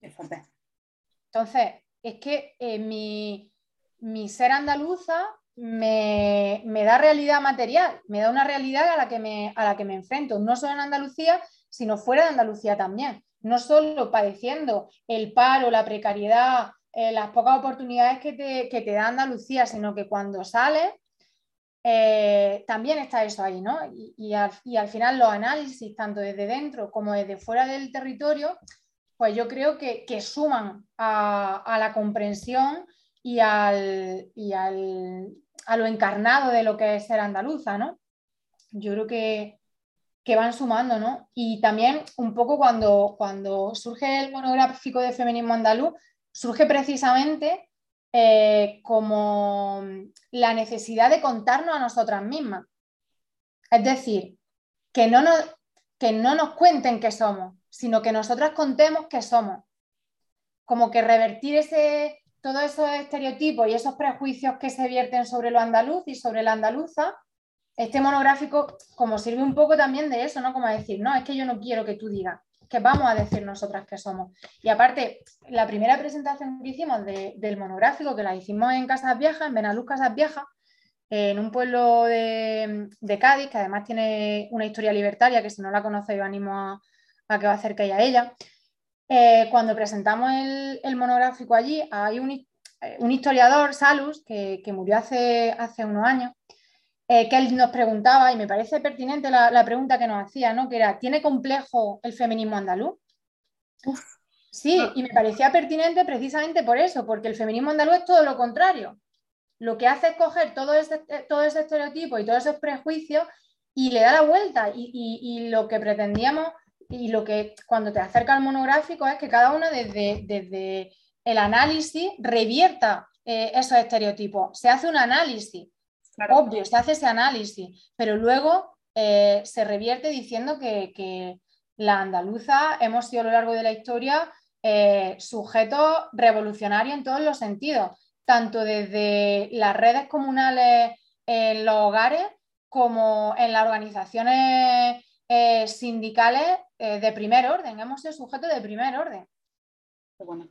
Entonces, es que eh, mi, ser andaluza me, da realidad material, me da una realidad a la, que me, a la que me enfrento, no solo en Andalucía, sino fuera de Andalucía también. No solo padeciendo el paro, la precariedad, eh, las pocas oportunidades que te, da Andalucía, sino que cuando sales eh, también está eso ahí, ¿no? y, al, final los análisis, tanto desde dentro como desde fuera del territorio, pues yo creo que, suman a, la comprensión y, al, a lo encarnado de lo que es ser andaluza, ¿no? Yo creo que, van sumando, ¿no? Y también un poco cuando, cuando surge el monográfico de feminismo andaluz, surge precisamente eh, como la necesidad de contarnos a nosotras mismas. Es decir, que no nos, que no nos cuenten qué somos, sino que nosotras contemos qué somos. Como que revertir ese, todos esos estereotipos y esos prejuicios que se vierten sobre lo andaluz y sobre la andaluza, este monográfico como sirve un poco también de eso, ¿no? Como decir, no, es que yo no quiero que tú digas, que vamos a decir nosotras que somos. Y aparte, la primera presentación que hicimos del monográfico, que la hicimos en Casas Viejas, en Benaluz Casas Viejas, en un pueblo de, Cádiz, que además tiene una historia libertaria, que si no la conoce yo animo a, a que a hacer que haya ella. Eh, cuando presentamos el, monográfico allí, hay un, eh, historiador, Salus, que, murió hace, hace unos años, eh, que él nos preguntaba, y me parece pertinente la, pregunta que nos hacía, ¿no? que era, ¿tiene complejo el feminismo andaluz? Sí, y me parecía pertinente precisamente por eso, porque el feminismo andaluz es todo lo contrario. Lo que hace es coger todo ese, todo ese estereotipo y todos esos prejuicios y le da la vuelta. y lo que pretendíamos y lo que cuando te acerca al monográfico es que cada uno desde, desde el análisis revierta eh, esos estereotipos. Se hace un análisis, obvio, se hace ese análisis, pero luego eh, se revierte diciendo que, la andaluza hemos sido a lo largo de la historia eh, sujetos revolucionarios en todos los sentidos, tanto desde las redes comunales en los hogares como en las organizaciones sindicales eh, de primer orden, hemos sido sujetos de primer orden. Bueno,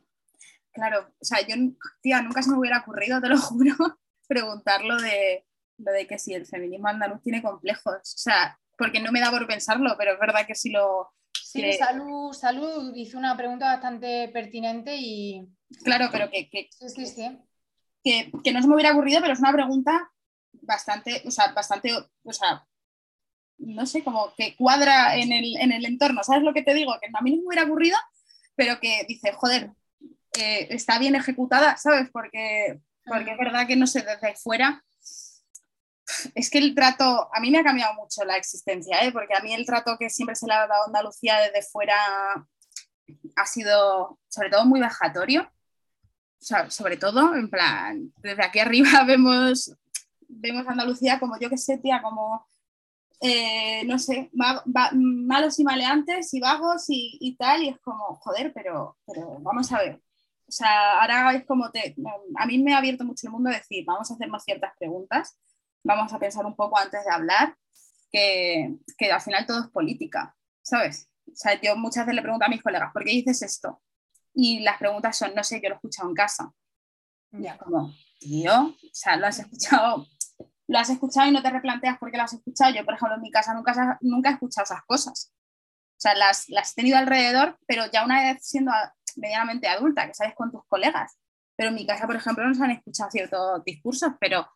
claro, o sea, yo, tía, nunca se me hubiera ocurrido, te lo juro, preguntar lo de, lo de que si el feminismo andaluz tiene complejos, o sea, porque no me da por pensarlo, pero es verdad que si lo... Sí, Salud, Salud hizo una pregunta bastante pertinente y... Claro, pero que, sí, sí, sí. que, que no se me hubiera ocurrido, pero es una pregunta bastante, o sea, bastante, o sea, no sé, como que cuadra en el, en el entorno. ¿Sabes lo que te digo? Que a mí no me hubiera ocurrido, pero que dice, joder, eh, está bien ejecutada, ¿sabes? Porque, porque es verdad que no sé, desde fuera. Es que el trato, a mí me ha cambiado mucho la existencia, ¿eh? porque a mí el trato que siempre se le ha dado a Andalucía desde fuera ha sido sobre todo muy vejatorio. O sea, sobre todo, en plan, desde aquí arriba vemos, vemos Andalucía como yo que sé, tía, como eh, no sé, malos y maleantes y vagos y, tal, y es como, joder, pero, pero vamos a ver. O sea, ahora es como te, a mí me ha abierto mucho el mundo decir, vamos a hacernos ciertas preguntas, vamos a pensar un poco antes de hablar, que, que al final todo es política, ¿sabes? O sea, yo muchas veces le pregunto a mis colegas, ¿por qué dices esto? Y las preguntas son, no sé, yo lo he escuchado en casa. Ya. Como, tío, o sea, lo has escuchado lo has escuchado y no te replanteas por qué lo has escuchado. Yo, por ejemplo, en mi casa nunca, nunca he escuchado esas cosas. O sea, las, las he tenido alrededor, pero ya una vez siendo medianamente adulta, que sabes con tus colegas. Pero en mi casa, por ejemplo, no se han escuchado ciertos discursos, pero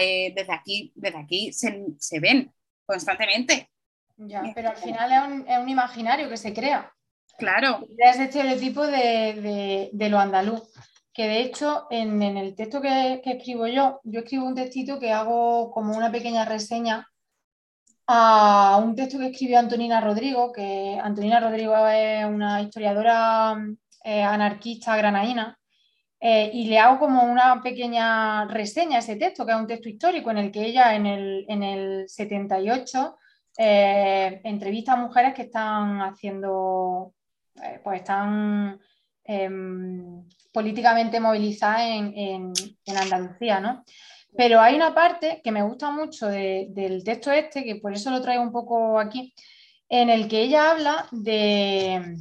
eh, desde aquí, desde aquí se, se ven constantemente. Ya, pero al final es un, es un, imaginario que se crea. Claro. Es estereotipo de, de, de lo andaluz que de hecho en, el texto que, escribo yo, yo escribo un textito que hago como una pequeña reseña a un texto que escribió Antonina Rodrigo, que Antonina Rodrigo es una historiadora eh, anarquista granaína, eh, y le hago como una pequeña reseña a ese texto, que es un texto histórico en el que ella en el, en el 78 eh, entrevista a mujeres que están haciendo, pues están em, políticamente movilizada en, Andalucía, ¿no? Pero hay una parte que me gusta mucho del texto este, que por eso lo traigo un poco aquí, en el que ella habla de,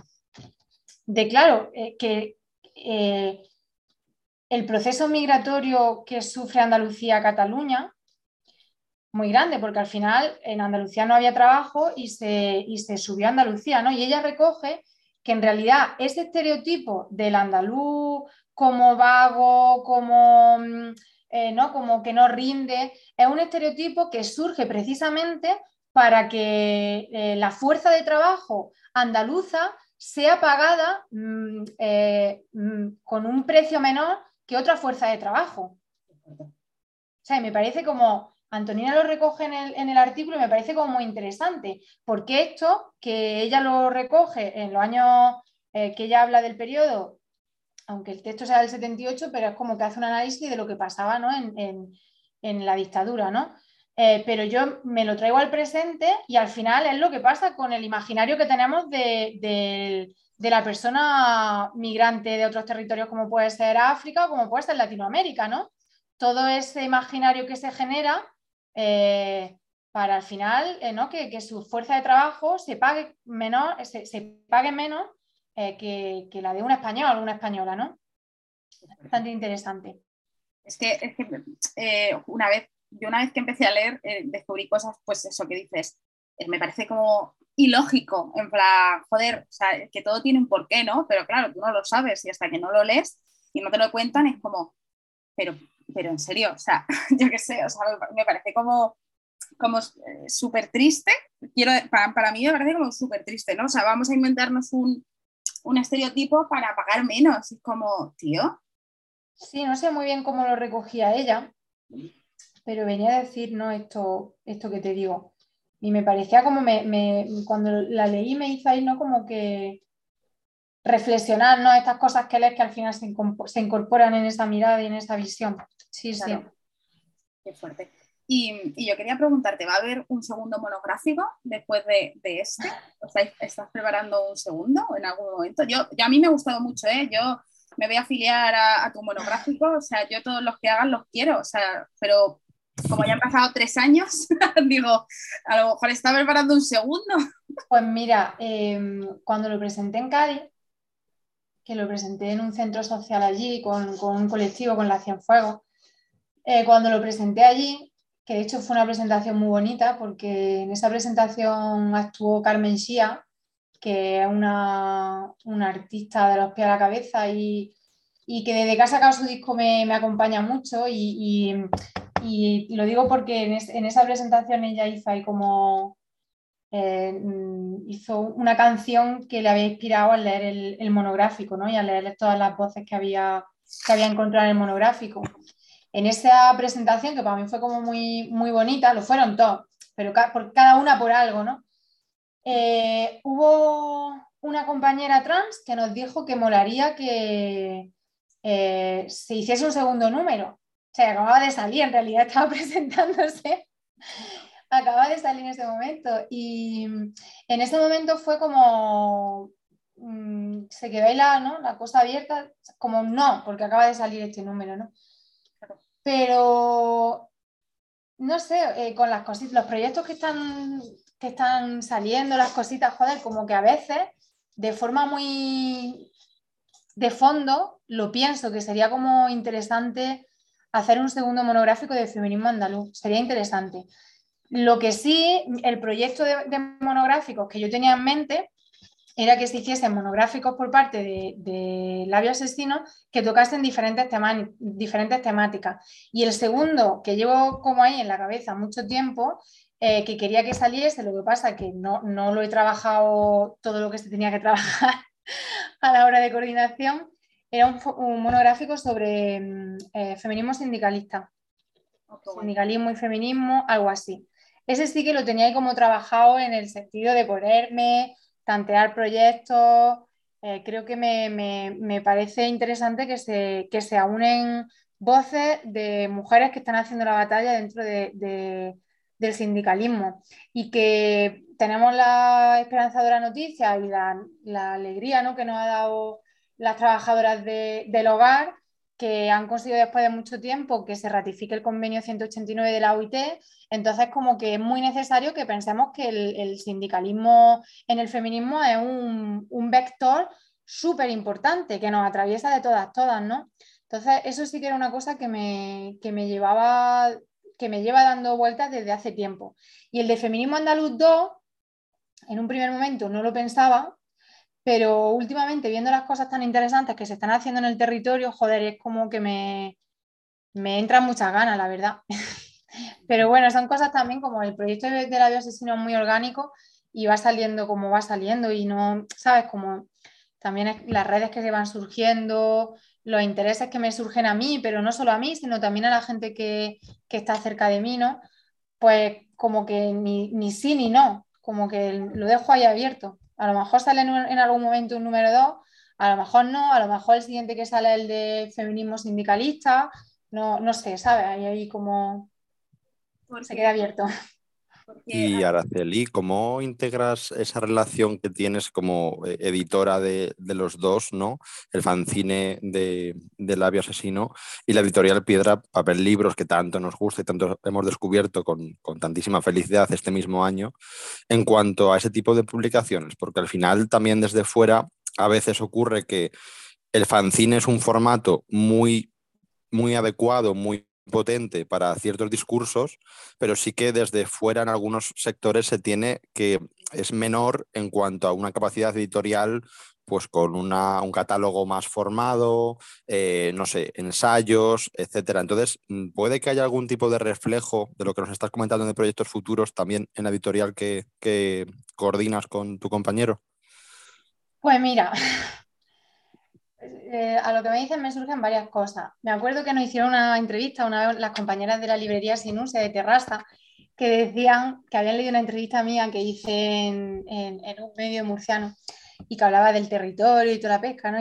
de claro, eh, que eh, el proceso migratorio que sufre Andalucía-Cataluña, muy grande, porque al final en Andalucía no había trabajo y se, y se subió a Andalucía, ¿no? Y ella recoge que en realidad ese estereotipo del andaluz como vago, como, mm, eh, ¿no? como que no rinde, es un estereotipo que surge precisamente para que eh, la fuerza de trabajo andaluza sea pagada mm, eh, mm, con un precio menor que otra fuerza de trabajo. O sea, me parece como Antonina lo recoge en el, artículo y me parece como muy interesante, porque esto que ella lo recoge en los años eh, que ella habla del periodo, aunque el texto sea del 78, pero es como que hace un análisis de lo que pasaba en, la dictadura, ¿no? Eh, pero yo me lo traigo al presente y al final es lo que pasa con el imaginario que tenemos de, de la persona migrante de otros territorios como puede ser África o como puede ser Latinoamérica, ¿no? Todo ese imaginario que se genera eh, para al final eh, que, su fuerza de trabajo se pague, menor, se, pague menos eh, que, la de un español o una española, ¿no? Bastante interesante. Es que, es que una vez, yo una vez que empecé a leer, descubrí cosas, pues eso que dices, me parece como ilógico, en plan, joder, o sea, que todo tiene un porqué, ¿no? Pero claro, tú no lo sabes y hasta que no lo lees y no te lo cuentan es como, pero pero en serio, o sea, yo qué sé, o sea, me parece como, como eh, súper triste, quiero, para, mí me parece como súper triste, ¿no? O sea, vamos a inventarnos un, un estereotipo para pagar menos, y como, tío. Sí, no sé muy bien cómo lo recogía ella, pero venía a decir, ¿no? Esto, esto que te digo. Y me parecía como, me, cuando la leí me hizo ahí, ¿no? Como que reflexionar, ¿no? Estas cosas que lees que al final se, incorporan en esa mirada y en esa visión. Sí, sí. Qué fuerte. Y, yo quería preguntarte, ¿va a haber un segundo monográfico después de, este? O ¿Estás preparando un segundo en algún momento? Yo, a mí me ha gustado mucho, ¿eh? Yo me voy a afiliar a, tu monográfico, o sea, yo todos los que hagan los quiero, o sea, pero como ya han pasado tres años, digo, a lo mejor está preparando un segundo. Pues mira, em, cuando lo presenté en Cádiz, que lo presenté en un centro social allí con, con un colectivo, con la Cienfuegos, eh, cuando lo presenté allí, que de hecho fue una presentación muy bonita porque en esa presentación actuó Carmen Shia, que es una, artista de los pies a la cabeza y, que desde que ha sacado su disco me, acompaña mucho y, y lo digo porque en, esa presentación ella hizo como eh, mm, hizo una canción que le había inspirado al leer el, monográfico ¿no? y a leer todas las voces que había, que había encontrado en el monográfico. En esa presentación, que para mí fue como muy, muy bonita, lo fueron todos, pero por, cada una por algo, ¿no? Eh, hubo una compañera trans que nos dijo que molaría que eh, se hiciese un segundo número. Sea, acababa de salir, en realidad estaba presentándose. acaba de salir en ese momento. Y en ese momento fue como. Mm, se quedó ahí la, ¿no? la cosa abierta, como no, porque acaba de salir este número, ¿no? Pero no sé, eh, con las cositas, los proyectos que están, que están saliendo, las cositas, joder, como que a veces, de forma muy de fondo, lo pienso que sería como interesante hacer un segundo monográfico de feminismo andaluz. Sería interesante. Lo que sí, el proyecto de, monográficos que yo tenía en mente era que se hiciesen monográficos por parte de, de Labio Asesino que tocasen diferentes, diferentes temáticas. Y el segundo, que llevo como ahí en la cabeza mucho tiempo, eh, que quería que saliese, lo que pasa que no, no lo he trabajado todo lo que se tenía que trabajar a la hora de coordinación, era un, monográfico sobre mm, eh, feminismo sindicalista. Oh, Sindicalismo y feminismo, algo así. Ese sí que lo tenía ahí como trabajado en el sentido de ponerme, tantear proyectos. Eh, creo que me, parece interesante que se, que se aunen voces de mujeres que están haciendo la batalla dentro de, del sindicalismo y que tenemos la esperanzadora noticia y la, alegría ¿no? que nos ha dado las trabajadoras del hogar que han conseguido después de mucho tiempo que se ratifique el convenio 189 de la OIT, entonces como que es muy necesario que pensemos que el, sindicalismo en el feminismo es un, vector súper importante que nos atraviesa de todas, todas, ¿no? Entonces eso sí que era una cosa que me, que me llevaba que me lleva dando vueltas desde hace tiempo. Y el de Feminismo Andaluz 2, en un primer momento no lo pensaba, pero últimamente viendo las cosas tan interesantes que se están haciendo en el territorio, joder, es como que me, me entran muchas ganas, la verdad. pero bueno, son cosas también como el proyecto de la asesino es muy orgánico y va saliendo como va saliendo y no, ¿sabes? Como también las redes que se van surgiendo, los intereses que me surgen a mí, pero no solo a mí, sino también a la gente que, está cerca de mí, ¿no? Pues como que ni, sí ni no, como que lo dejo ahí abierto. A lo mejor sale en, algún momento un número 2, a lo mejor no, a lo mejor el siguiente que sale el de feminismo sindicalista, no, no sé, ¿sabes? Ahí, ahí como se queda abierto. Y Araceli, ¿cómo integras esa relación que tienes como eh, editora de, los dos, ¿no? El fanzine de, Labio Asesino y la editorial Piedra Papel Libros, que tanto nos gusta y tanto hemos descubierto con, tantísima felicidad este mismo año, en cuanto a ese tipo de publicaciones, porque al final también desde fuera a veces ocurre que el fanzine es un formato muy, muy adecuado, muy potente para ciertos discursos, pero sí que desde fuera en algunos sectores se tiene que es menor en cuanto a una capacidad editorial pues con una, un catálogo más formado, eh, no sé, ensayos, etcétera. Entonces, mm, ¿puede que haya algún tipo de reflejo de lo que nos estás comentando de proyectos futuros también en la editorial que, que coordinas con tu compañero? Pues mira, eh, a lo que me dicen me surgen varias cosas. Me acuerdo que nos hicieron una entrevista una vez las compañeras de la librería Sinuse de Terrassa que decían que habían leído una entrevista mía que hice en, un medio murciano y que hablaba del territorio y toda la pesca, ¿no?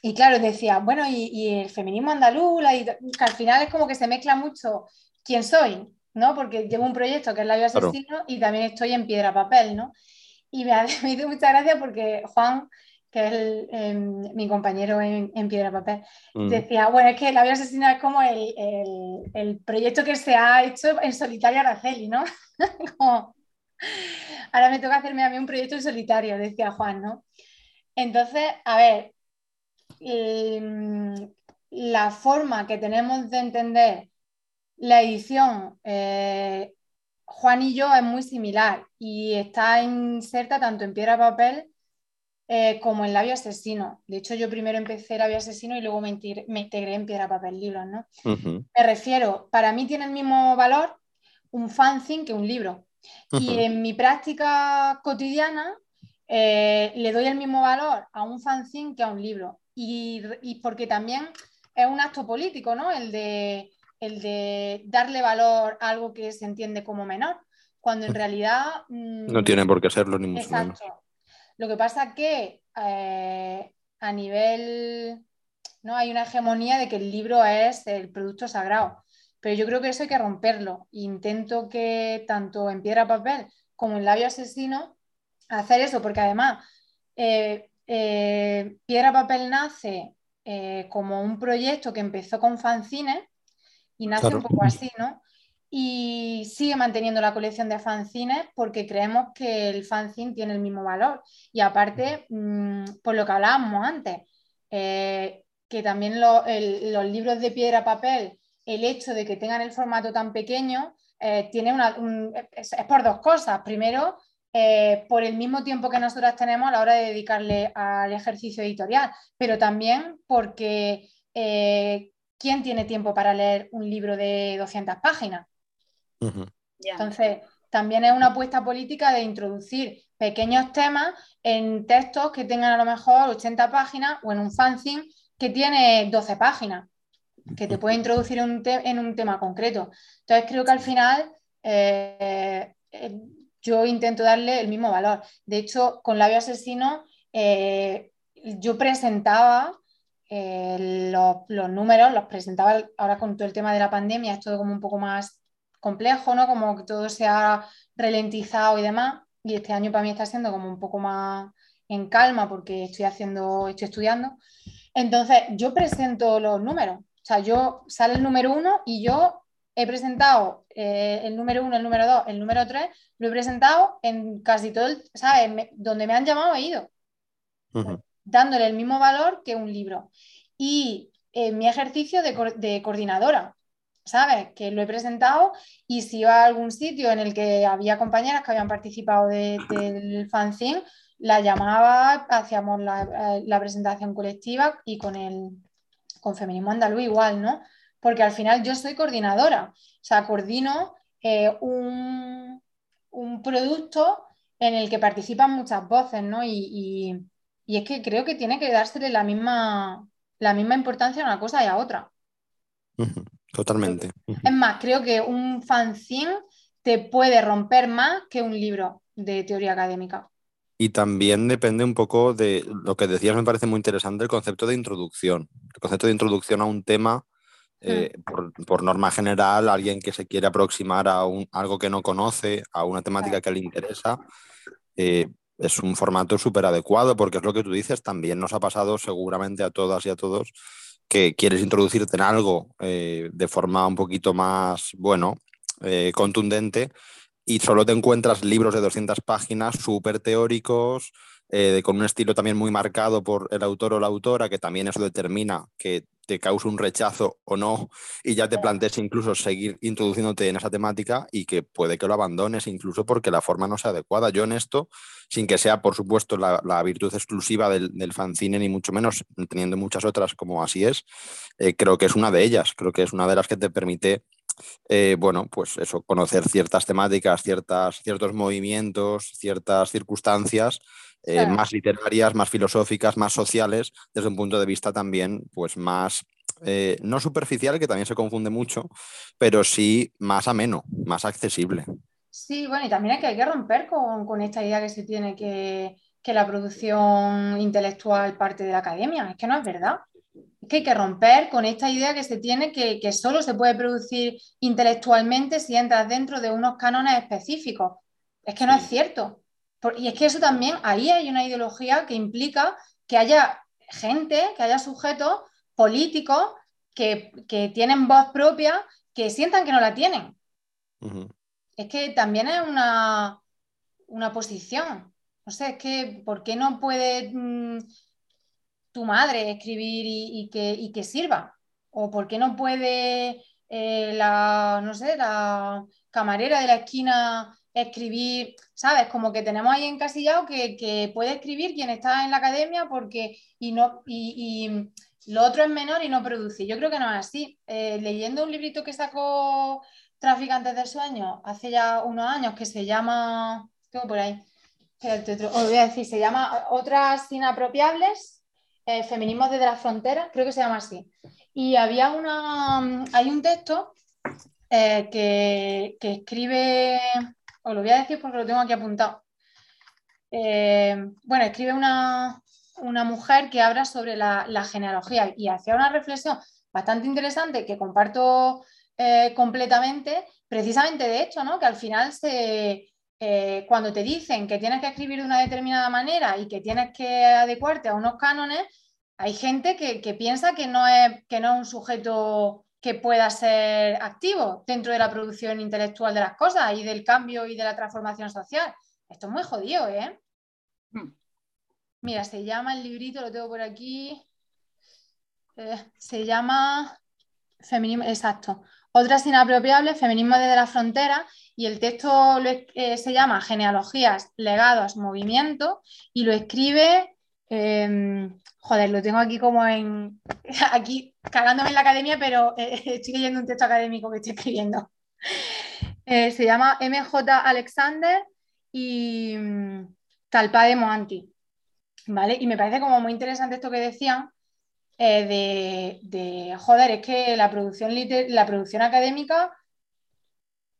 Y, claro, decía, bueno, y, el feminismo andaluz, que al final es como que se mezcla mucho quién soy, ¿no? Porque llevo un proyecto que es La Vida Asesino y también estoy en Piedra Papel, ¿no? Y me, me hizo mucha gracia porque Juan que es em, mi compañero en, Piedra Papel, mm. decía, bueno, es que La vida asesina es como el, proyecto que se ha hecho en solitario Araceli, ¿no? ahora me toca hacerme a mí un proyecto en solitario, decía Juan, ¿no? Entonces, a ver, em, la forma que tenemos de entender la edición, eh, Juan y yo es muy similar y está inserta tanto en Piedra Papel eh, como en Labio Asesino. De hecho, yo primero empecé Labio Asesino y luego me, integré en Piedra, Papel, Libros, ¿no? Me refiero, para mí tiene el mismo valor un fanzine que un libro. Y en mi práctica cotidiana eh, le doy el mismo valor a un fanzine que a un libro. Y, porque también es un acto político, ¿no? El de, el de darle valor a algo que se entiende como menor, cuando en realidad... Mm, no tiene por qué serlo, ni mucho menos. Lo que pasa es que eh, a nivel, ¿no? Hay una hegemonía de que el libro es el producto sagrado, pero yo creo que eso hay que romperlo. Intento que tanto en piedra papel como en labio asesino hacer eso, porque además eh, eh, piedra papel nace como un proyecto que empezó con fanzines y nace un poco así, ¿no? Y sigue manteniendo la colección de fanzines porque creemos que el fanzine tiene el mismo valor. Y aparte, mm, por lo que hablábamos antes, eh, que también los libros de piedra papel, el hecho de que tengan el formato tan pequeño, eh, tiene una, es, por dos cosas. Primero, eh, por el mismo tiempo que nosotras tenemos a la hora de dedicarle al ejercicio editorial, pero también porque ¿quién tiene tiempo para leer un libro de 200 páginas? Entonces, también es una apuesta política de introducir pequeños temas en textos que tengan a lo mejor 80 páginas o en un fanzine que tiene 12 páginas, que te puede introducir en un, tema concreto. Entonces, creo que al final eh, eh, yo intento darle el mismo valor. De hecho, con Labio Asesino eh, yo presentaba los, los, números, los presentaba ahora con todo el tema de la pandemia, es todo como un poco más complejo, ¿no? Como que todo se ha ralentizado y demás. Y este año para mí está siendo como un poco más en calma porque estoy haciendo, estoy estudiando. Entonces, yo presento los números. O sea, yo sale el número uno y yo he presentado eh, el número uno, el número dos, el número tres, lo he presentado en casi todo, el, ¿sabes? donde me han llamado he ido, dándole el mismo valor que un libro. Y en mi ejercicio de, de coordinadora, ¿sabes? Que lo he presentado y si iba a algún sitio en el que había compañeras que habían participado del fanzine, la llamaba, hacíamos eh, la, presentación colectiva y con el con Feminismo Andaluz igual, ¿no? Porque al final yo soy coordinadora, o sea, coordino eh, un, producto en el que participan muchas voces, ¿no? Y, es que creo que tiene que dársele la misma, la misma importancia a una cosa y a otra. Totalmente. Es más, creo que un fanzine te puede romper más que un libro de teoría académica. Y también depende un poco de lo que decías, me parece muy interesante el concepto de introducción. El concepto de introducción a un tema, eh, mm. por, norma general, alguien que se quiere aproximar a un, algo que no conoce, a una temática que le interesa, eh, es un formato súper adecuado porque es lo que tú dices, también nos ha pasado seguramente a todas y a todos que quieres introducirte en algo eh, de forma un poquito más, bueno, eh, contundente y solo te encuentras libros de 200 páginas súper teóricos, eh, con un estilo también muy marcado por el autor o la autora, que también eso determina que te cause un rechazo o no, y ya te plantees incluso seguir introduciéndote en esa temática y que puede que lo abandones incluso porque la forma no sea adecuada. Yo en esto, sin que sea, por supuesto, la, virtud exclusiva del, del, fanzine, ni mucho menos, teniendo muchas otras como así es, eh, creo que es una de ellas, creo que es una de las que te permite eh, bueno, pues eso, conocer ciertas temáticas, ciertas, ciertos movimientos, ciertas circunstancias eh, más literarias, más filosóficas, más sociales, desde un punto de vista también, pues más, eh, no superficial, que también se confunde mucho, pero sí más ameno, más accesible. Sí, bueno, y también hay que, hay que romper con, esta idea que se tiene que, que la producción intelectual parte de la academia. Es que no es verdad. Es que hay que romper con esta idea que se tiene que, que, solo se puede producir intelectualmente si entras dentro de unos cánones específicos. Es que no es cierto y es que eso también, ahí hay una ideología que implica que haya gente, que haya sujetos políticos que, tienen voz propia, que sientan que no la tienen. Es que también es una, una posición. No sé, es que, ¿por qué no puede mm, tu madre escribir y, que, que, sirva? ¿O por qué no puede eh, la, no sé, la camarera de la esquina escribir, ¿sabes? Como que tenemos ahí encasillado que, que puede escribir quien está en la academia porque y no y, lo otro es menor y no produce. Yo creo que no es así. Eh, leyendo un librito que sacó Traficantes del Sueño hace ya unos años que se llama, tengo por ahí, os voy a decir, se llama Otras Inapropiables, eh, Feminismos desde la Frontera, creo que se llama así. Y había una, hay un texto eh, que, escribe, os lo voy a decir porque lo tengo aquí apuntado. Eh, bueno, escribe una, mujer que habla sobre la, genealogía y hacía una reflexión bastante interesante que comparto completamente, precisamente de hecho, ¿no? que al final se, eh, cuando te dicen que tienes que escribir de una determinada manera y que tienes que adecuarte a unos cánones, hay gente que, piensa que no, es, que no es un sujeto que pueda ser activo dentro de la producción intelectual de las cosas y del cambio y de la transformación social. Esto es muy jodido, ¿eh? Hmm. Mira, se llama el librito, lo tengo por aquí. Eh, se llama Feminismo, exacto. Otras inapropiables, Feminismo desde la frontera, y el texto eh, se llama Genealogías, Legados, Movimiento, y lo escribe, em, joder, lo tengo aquí como en, aquí cagándome en la academia, pero eh, estoy leyendo un texto académico que estoy escribiendo. Eh, se llama MJ Alexander y um, Talpa Moanti, ¿vale? Y me parece como muy interesante esto que decían, de, de, joder, es que la producción, la producción académica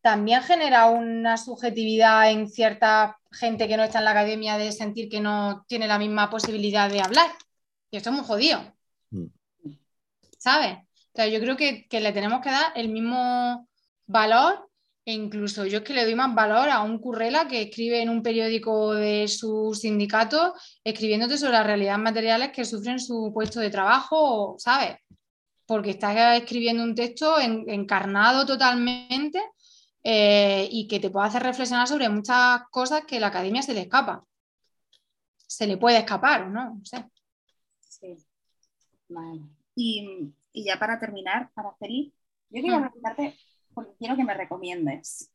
también genera una subjetividad en cierta gente que no está en la academia de sentir que no tiene la misma posibilidad de hablar. Y esto es muy jodido. Mm. ¿Sabes? yo creo que, le tenemos que dar el mismo valor e incluso yo es que le doy más valor a un currela que escribe en un periódico de su sindicato escribiéndote sobre las realidades materiales que sufren su puesto de trabajo, ¿sabes? Porque está escribiendo un texto encarnado totalmente eh, y que te puede hacer reflexionar sobre muchas cosas que la academia se le escapa. Se le puede escapar o no, no sé. Sí. Vale. Y, ya para terminar, para feliz, yo quería hmm. preguntarte, porque quiero que me recomiendes.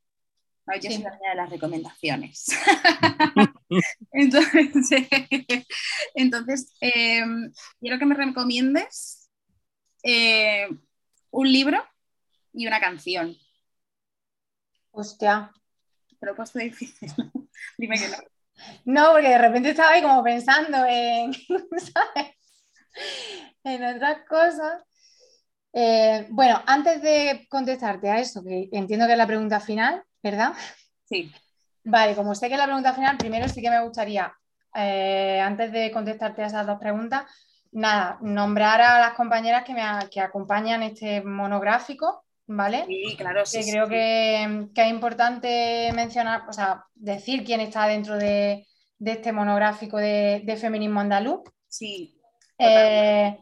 yo soy la de las recomendaciones. entonces, entonces em, quiero que me recomiendes eh, un libro y una canción. Hostia. Puesto difícil. Dime que no. No, porque de repente estaba ahí como pensando en, ¿sabes? En otras cosas. Eh, bueno, antes de contestarte a eso, que entiendo que es la pregunta final, ¿verdad? Sí. Vale, como sé que es la pregunta final, primero sí que me gustaría, eh, antes de contestarte a esas dos preguntas, nada, nombrar a las compañeras que me que acompañan este monográfico, ¿vale? Sí, claro, sí. Que creo Que, es importante mencionar, o sea, decir quién está dentro de, este monográfico de, feminismo andaluz. Sí. Eh,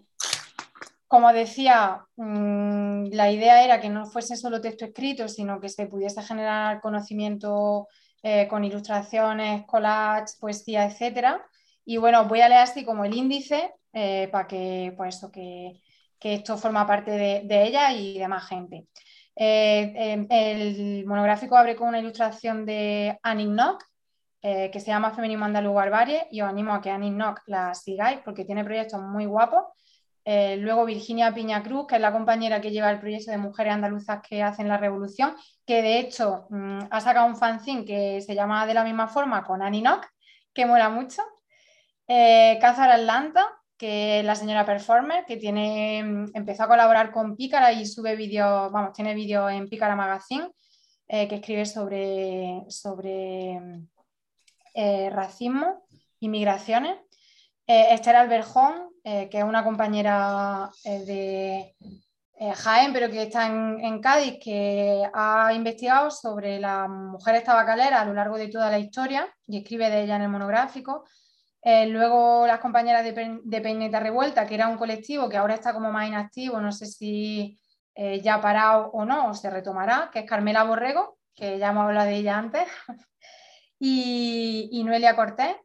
como decía, mm, la idea era que no fuese solo texto escrito, sino que se pudiese generar conocimiento eh, con ilustraciones, collages, poesía, etcétera. Y bueno, voy a leer así como el índice eh, para que, pues eso, que, que esto forma parte de, ella y de más gente. Eh, em, el monográfico abre con una ilustración de Annie Nock, eh, que se llama Feminismo Andaluz Barbarie, y os animo a que Annie Nock la sigáis porque tiene proyectos muy guapos. Eh, luego Virginia Piña Cruz, que es la compañera que lleva el proyecto de mujeres andaluzas que hacen la revolución, que de hecho mm, ha sacado un fanzine que se llama de la misma forma con Annie Nock, que mola mucho. Cázar Atlanta, que es la señora Performer, que tiene, mm, empezó a colaborar con Pícara y sube vídeos, vamos, tiene vídeos en Pícara Magazine, eh, que escribe sobre, sobre mm, eh, racismo y migraciones. Eh, Esther Alberjón, que es una compañera de Jaén, pero que está en, en, Cádiz, que ha investigado sobre las mujeres tabacaleras a lo largo de toda la historia y escribe de ella en el monográfico. Eh, luego las compañeras de, de, Peineta Revuelta, que era un colectivo que ahora está como más inactivo, no sé si eh, ya ha parado o no, o se retomará, que es Carmela Borrego, que ya hemos hablado de ella antes, y, Noelia Cortés.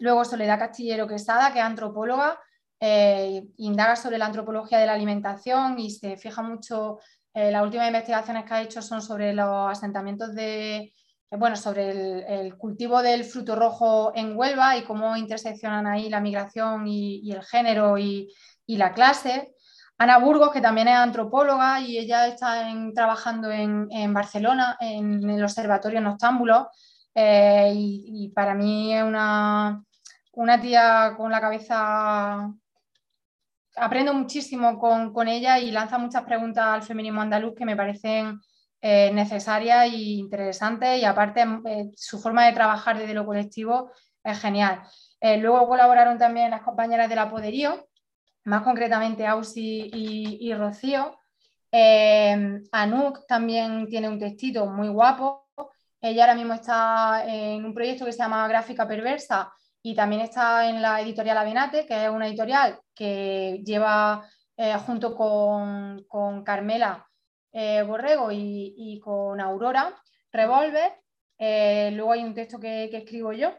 Luego Soledad Castillero Quesada, que es antropóloga, eh, indaga sobre la antropología de la alimentación y se fija mucho, las últimas investigaciones que ha hecho son sobre los asentamientos de bueno, sobre el, cultivo del fruto rojo en Huelva y cómo interseccionan ahí la migración y, el género y, la clase. Ana Burgos, que también es antropóloga y ella está trabajando en, Barcelona, en el Observatorio Noctámbulo, eh, y, para mí es una, una tía con la cabeza aprendo muchísimo con, ella y lanza muchas preguntas al feminismo andaluz que me parecen eh, necesarias e interesantes y aparte eh, su forma de trabajar desde lo colectivo es genial. Eh, luego colaboraron también las compañeras del Apoderío, más concretamente Ausi y, Rocío. Anuk también tiene un textito muy guapo. Ella ahora mismo está en un proyecto que se llama Gráfica Perversa, y también está en la editorial Avenate, que es una editorial que lleva eh, junto con, Carmela eh, Borrego y, con Aurora Revolver. Eh, luego hay un texto que, escribo yo,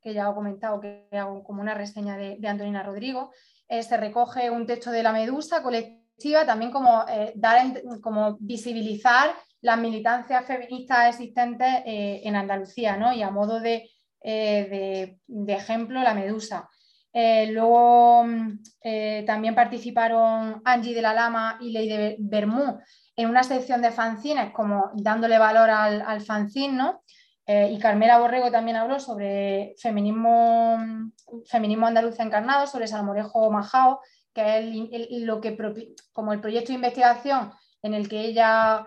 que ya he comentado, que hago como una reseña de, Antonina Rodrigo. se recoge un texto de la Medusa colectiva, también como, dar, como visibilizar las militancias feministas existentes en Andalucía, ¿no? y a modo de eh, de, ejemplo la medusa. Eh, luego mm, eh, también participaron Angie de la Lama y Ley de Bermú en una sección de fanzines, como dándole valor al, al fanzine, y Carmela Borrego también habló sobre feminismo, feminismo andaluz encarnado, sobre Salmorejo Majao, que es lo que, como el proyecto de investigación en el que ella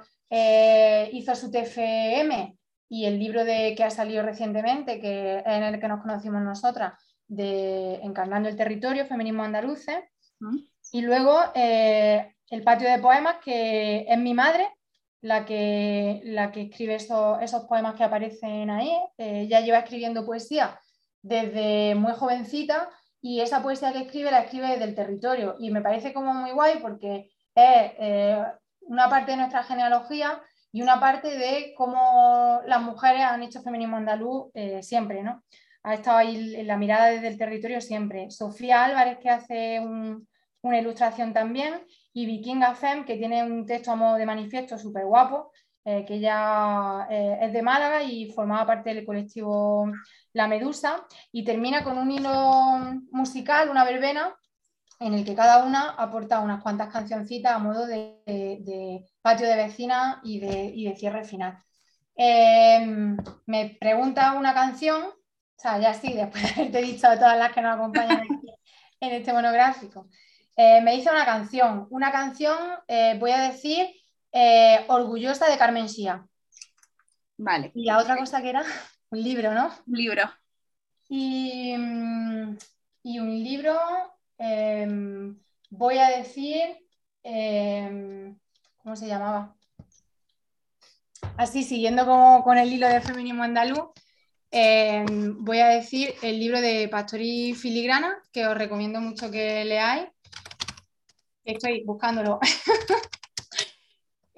hizo su TFM y el libro de, que ha salido recientemente, que en el que nos conocimos nosotras, de Encarnando el Territorio, Feminismo Andaluce. Mm. Y luego eh, el patio de poemas, que es mi madre, la que, la que escribe esos, esos poemas que aparecen ahí. Eh, ella lleva escribiendo poesía desde muy jovencita y esa poesía que escribe la escribe desde el territorio. Y me parece como muy guay porque es eh, una parte de nuestra genealogía y una parte de cómo las mujeres han hecho feminismo andaluz eh, siempre, ¿no? Ha estado ahí en la mirada desde el territorio siempre. Sofía Álvarez, que hace una ilustración también, y Vikinga Fem, que tiene un texto a modo de manifiesto súper guapo, eh, que ya eh, es de Málaga y formaba parte del colectivo La Medusa, y termina con un hilo musical, una verbena, en el que cada una aporta unas cuantas cancioncitas a modo de, patio de vecina y de, cierre final. Em, me pregunta una canción, o sea, ya sí, después de haberte dicho todas las que nos acompañan en este monográfico. Eh, me dice una canción, una canción, eh, voy a decir, eh, Orgullosa de Carmen Sía. Vale. Y la otra cosa que era, un libro, ¿no? Un libro. Y, mm, y un libro, Em, voy a decir, em, ¿cómo se llamaba? Así, siguiendo con el hilo de feminismo andaluz, em, voy a decir el libro de Pastori Filigrana, que os recomiendo mucho que leáis. Estoy buscándolo.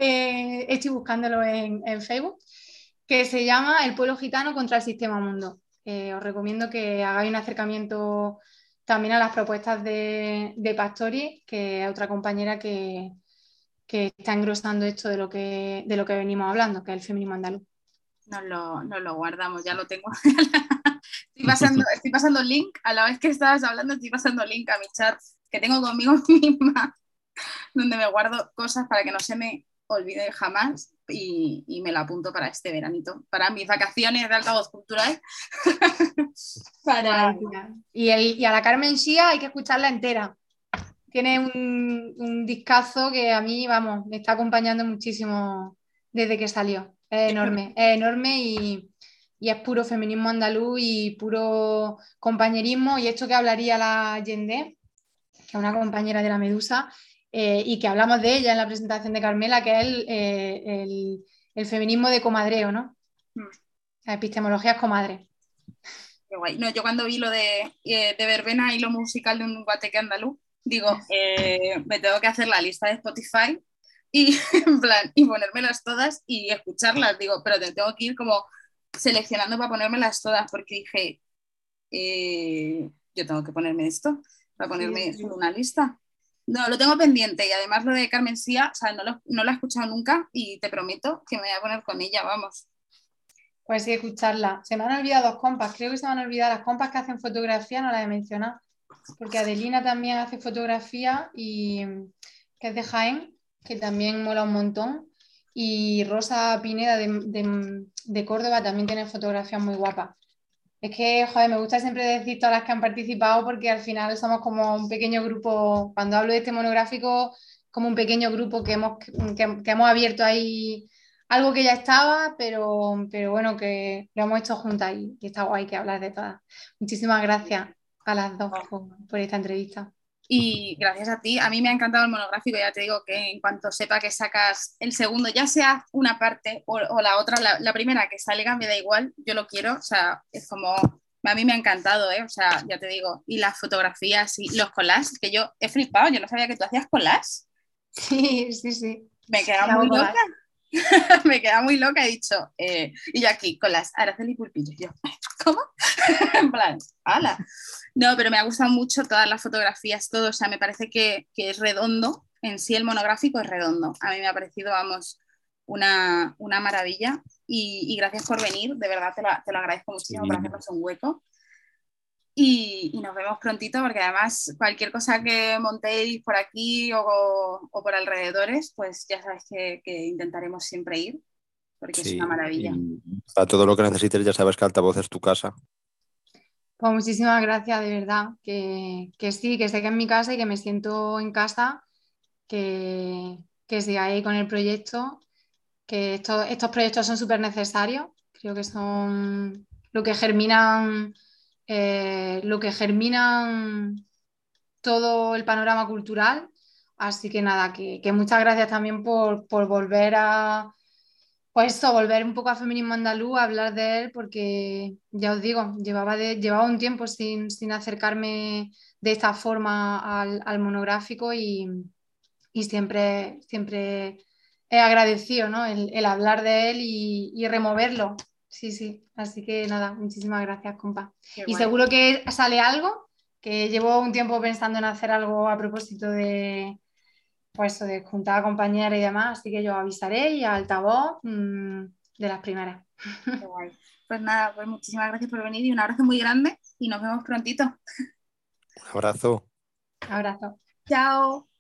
Eh, estoy buscándolo en, Facebook, que se llama El pueblo gitano contra el sistema mundo. Os recomiendo que hagáis un acercamiento también a las propuestas de, Pastori, que es otra compañera que, está engrosando esto de lo que, de lo que venimos hablando, que es el feminismo andaluz. Nos lo, lo guardamos, ya lo tengo. estoy, pasando, estoy pasando link, a la vez que estabas hablando, estoy pasando link a mi chat que tengo conmigo misma, donde me guardo cosas para que no se me olvide jamás y, me lo apunto para este veranito, para mis vacaciones de altavoz cultural. para... y, y, a la Carmen Shia hay que escucharla entera. Tiene un, un, discazo que a mí, vamos, me está acompañando muchísimo desde que salió. Es enorme, es enorme y, y es puro feminismo andaluz y puro compañerismo. Y esto que hablaría la Yende, que es una compañera de la Medusa, eh, y que hablamos de ella en la presentación de Carmela, que es el, eh, feminismo de comadreo, ¿no? Hmm. La epistemología es comadre. Qué guay. No, yo cuando vi lo de, eh, de verbena y lo musical de un guateque andaluz, digo, me tengo que hacer la lista de Spotify y, en plan, y ponérmelas todas y escucharlas. Digo, pero tengo que ir como seleccionando para ponérmelas todas, porque dije, yo tengo que ponerme esto, para ponerme una lista. No, lo tengo pendiente y además lo de Carmen Sía, o sea, no lo, he escuchado nunca y te prometo que me voy a poner con ella, vamos. Pues sí, escucharla. Se me han olvidado dos compas, creo que se me han olvidado las compas que hacen fotografía, no las he mencionado, porque Adelina también hace fotografía y que es de Jaén, que también mola un montón. Y Rosa Pineda de, de Córdoba también tiene fotografías muy guapas. Es que, joder, me gusta siempre decir todas las que han participado porque al final somos como un pequeño grupo, cuando hablo de este monográfico, como un pequeño grupo que hemos, que, hemos abierto ahí algo que ya estaba, pero, pero bueno, que lo hemos hecho juntas y, y está guay que hablar de todas. Muchísimas gracias a las dos por esta entrevista. Y gracias a ti, a mí me ha encantado el monográfico, ya te digo que en cuanto sepa que sacas el segundo, ya sea una parte o, la otra, la, primera que salga me da igual, yo lo quiero, o sea, es como, a mí me ha encantado, ¿eh? o sea, ya te digo, y las fotografías y los collages, que yo he flipado, yo no sabía que tú hacías collages. Sí, sí, sí. Me queda muy loca. me queda muy loca, he dicho, eh, y yo aquí con las Araceli Pulpillo, yo, ¿cómo? en plan, ¡hala! No, pero me ha gustado mucho todas las fotografías, todo, o sea, me parece que, es redondo, en sí el monográfico es redondo. A mí me ha parecido, vamos, una, maravilla y, gracias por venir, de verdad te lo, agradezco muchísimo por hacernos un hueco. Y, nos vemos prontito porque además cualquier cosa que montéis por aquí o, por alrededores, pues ya sabes que, intentaremos siempre ir porque es una maravilla. A todo lo que necesites ya sabes que Altavoz es tu casa. Pues muchísimas gracias, de verdad. Que, sí, que sé que es mi casa y que me siento en casa, que, que siga ahí con el proyecto, que estos proyectos son súper necesarios. Creo que son lo que germinan, eh, lo que germinan todo el panorama cultural. Así que nada, que, muchas gracias también por volver a, pues eso, volver un poco a feminismo andaluz, hablar de él, porque ya os digo, llevaba, llevaba un tiempo sin, acercarme de esta forma al, monográfico y, siempre, siempre he agradecido ¿no? el, hablar de él y, removerlo. Sí, sí. Así que nada, muchísimas gracias, compa. y seguro que sale algo, que llevo un tiempo pensando en hacer algo a propósito de, pues de juntar a compañeras y demás, así que yo avisaré y altavoz mm, de las primeras. Qué guay. Pues nada, pues muchísimas gracias por venir y un abrazo muy grande y nos vemos prontito. Un abrazo. Abrazo. Chao.